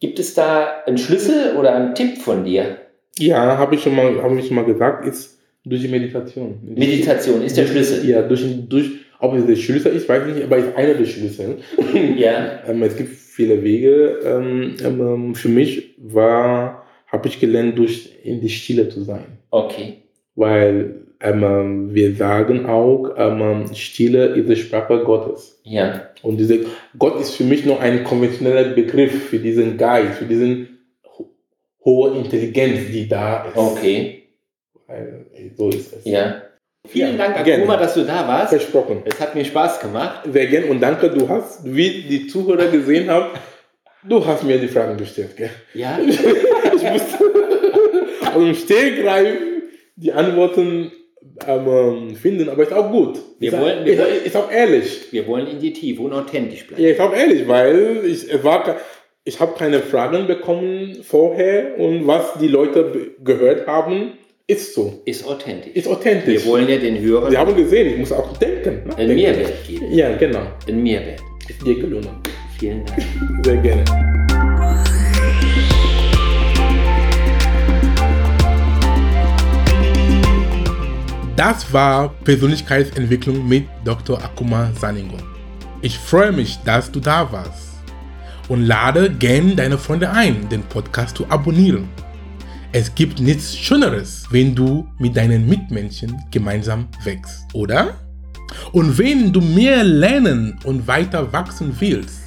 Gibt es da einen Schlüssel oder einen Tipp von dir? Ja, habe ich, schon mal- habe ich schon mal gesagt, ist durch die Meditation. Meditation ist der Schlüssel. Ja, durch, durch ob es der Schlüssel ist, weiß ich nicht, aber ist einer der Schlüssel. Ja. Ähm, es gibt viele Wege. Ähm, ähm, für mich war, habe ich gelernt, durch in die Stille zu sein. Okay. Weil ähm, wir sagen auch, ähm, Stille ist die Sprache Gottes. Ja. Und diese, Gott ist für mich nur ein konventioneller Begriff für diesen Geist, für diesen ho hohe Intelligenz, die da ist. Okay. So ist es. Ja. Vielen Ja, Dank. Akuma, dass du da warst. Versprochen. Es hat mir Spaß gemacht. Sehr gern und danke, du hast, wie die Zuhörer gesehen haben, du hast mir die Fragen gestellt. Gell? Ja. Ich musste aus dem Stegreif die Antworten ähm, finden, aber ist auch gut. Wir ist, wollen- wir ist, wollen- ist auch ehrlich. Wir wollen in die Tiefe und authentisch bleiben. Ja, ist auch ehrlich, weil ich, es war, ich habe keine Fragen bekommen vorher und was die Leute gehört haben, ist so. Ist authentisch. Ist authentisch. Wir wollen ja den Hörer. Sie haben gesehen, ich muss auch denken. Ne? Einen Mehrwert geben. Ja, genau. Einen Mehrwert. Ist dir gelungen. Vielen Dank. Sehr gerne. Das war Persönlichkeitsentwicklung mit Dr. Akuma Saningo. Ich freue mich, dass du da warst und lade gerne deine Freunde ein, den Podcast zu abonnieren. Es gibt nichts Schöneres, wenn du mit deinen Mitmenschen gemeinsam wächst, oder? Und wenn du mehr lernen und weiter wachsen willst,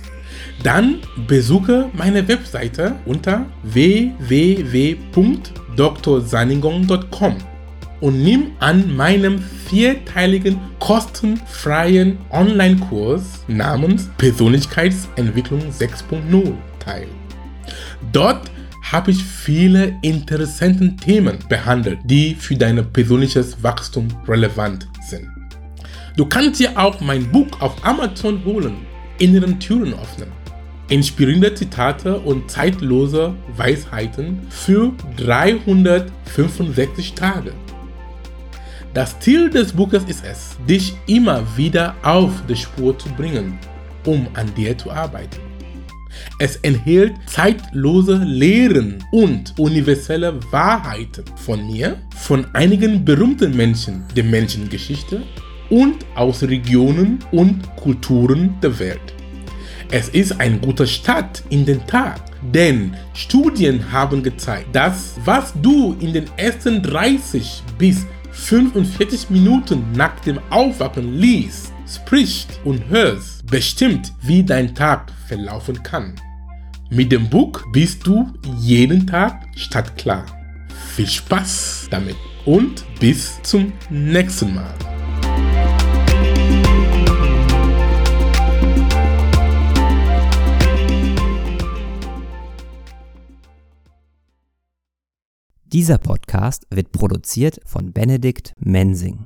dann besuche meine Webseite unter www.drsaningong.com und nimm an meinem vierteiligen kostenfreien Online-Kurs namens Persönlichkeitsentwicklung 6.0 teil. Dort habe ich viele interessante Themen behandelt, die für dein persönliches Wachstum relevant sind. Du kannst dir auch mein Buch auf Amazon holen, Inneren Türen öffnen. Inspirierende Zitate und zeitlose Weisheiten für 365 Tage. Das Ziel des Buches ist es, dich immer wieder auf die Spur zu bringen, um an dir zu arbeiten. Es enthält zeitlose Lehren und universelle Wahrheiten von mir, von einigen berühmten Menschen der Menschengeschichte und aus Regionen und Kulturen der Welt. Es ist ein guter Start in den Tag, denn Studien haben gezeigt, dass was du in den ersten 30 bis 45 Minuten nach dem Aufwachen liest, sprichst und hörst, bestimmt, wie dein Tag verlaufen kann. Mit dem Buch bist du jeden Tag stadtklar. Viel Spaß damit und bis zum nächsten Mal. Dieser Podcast wird produziert von Benedikt Mensing.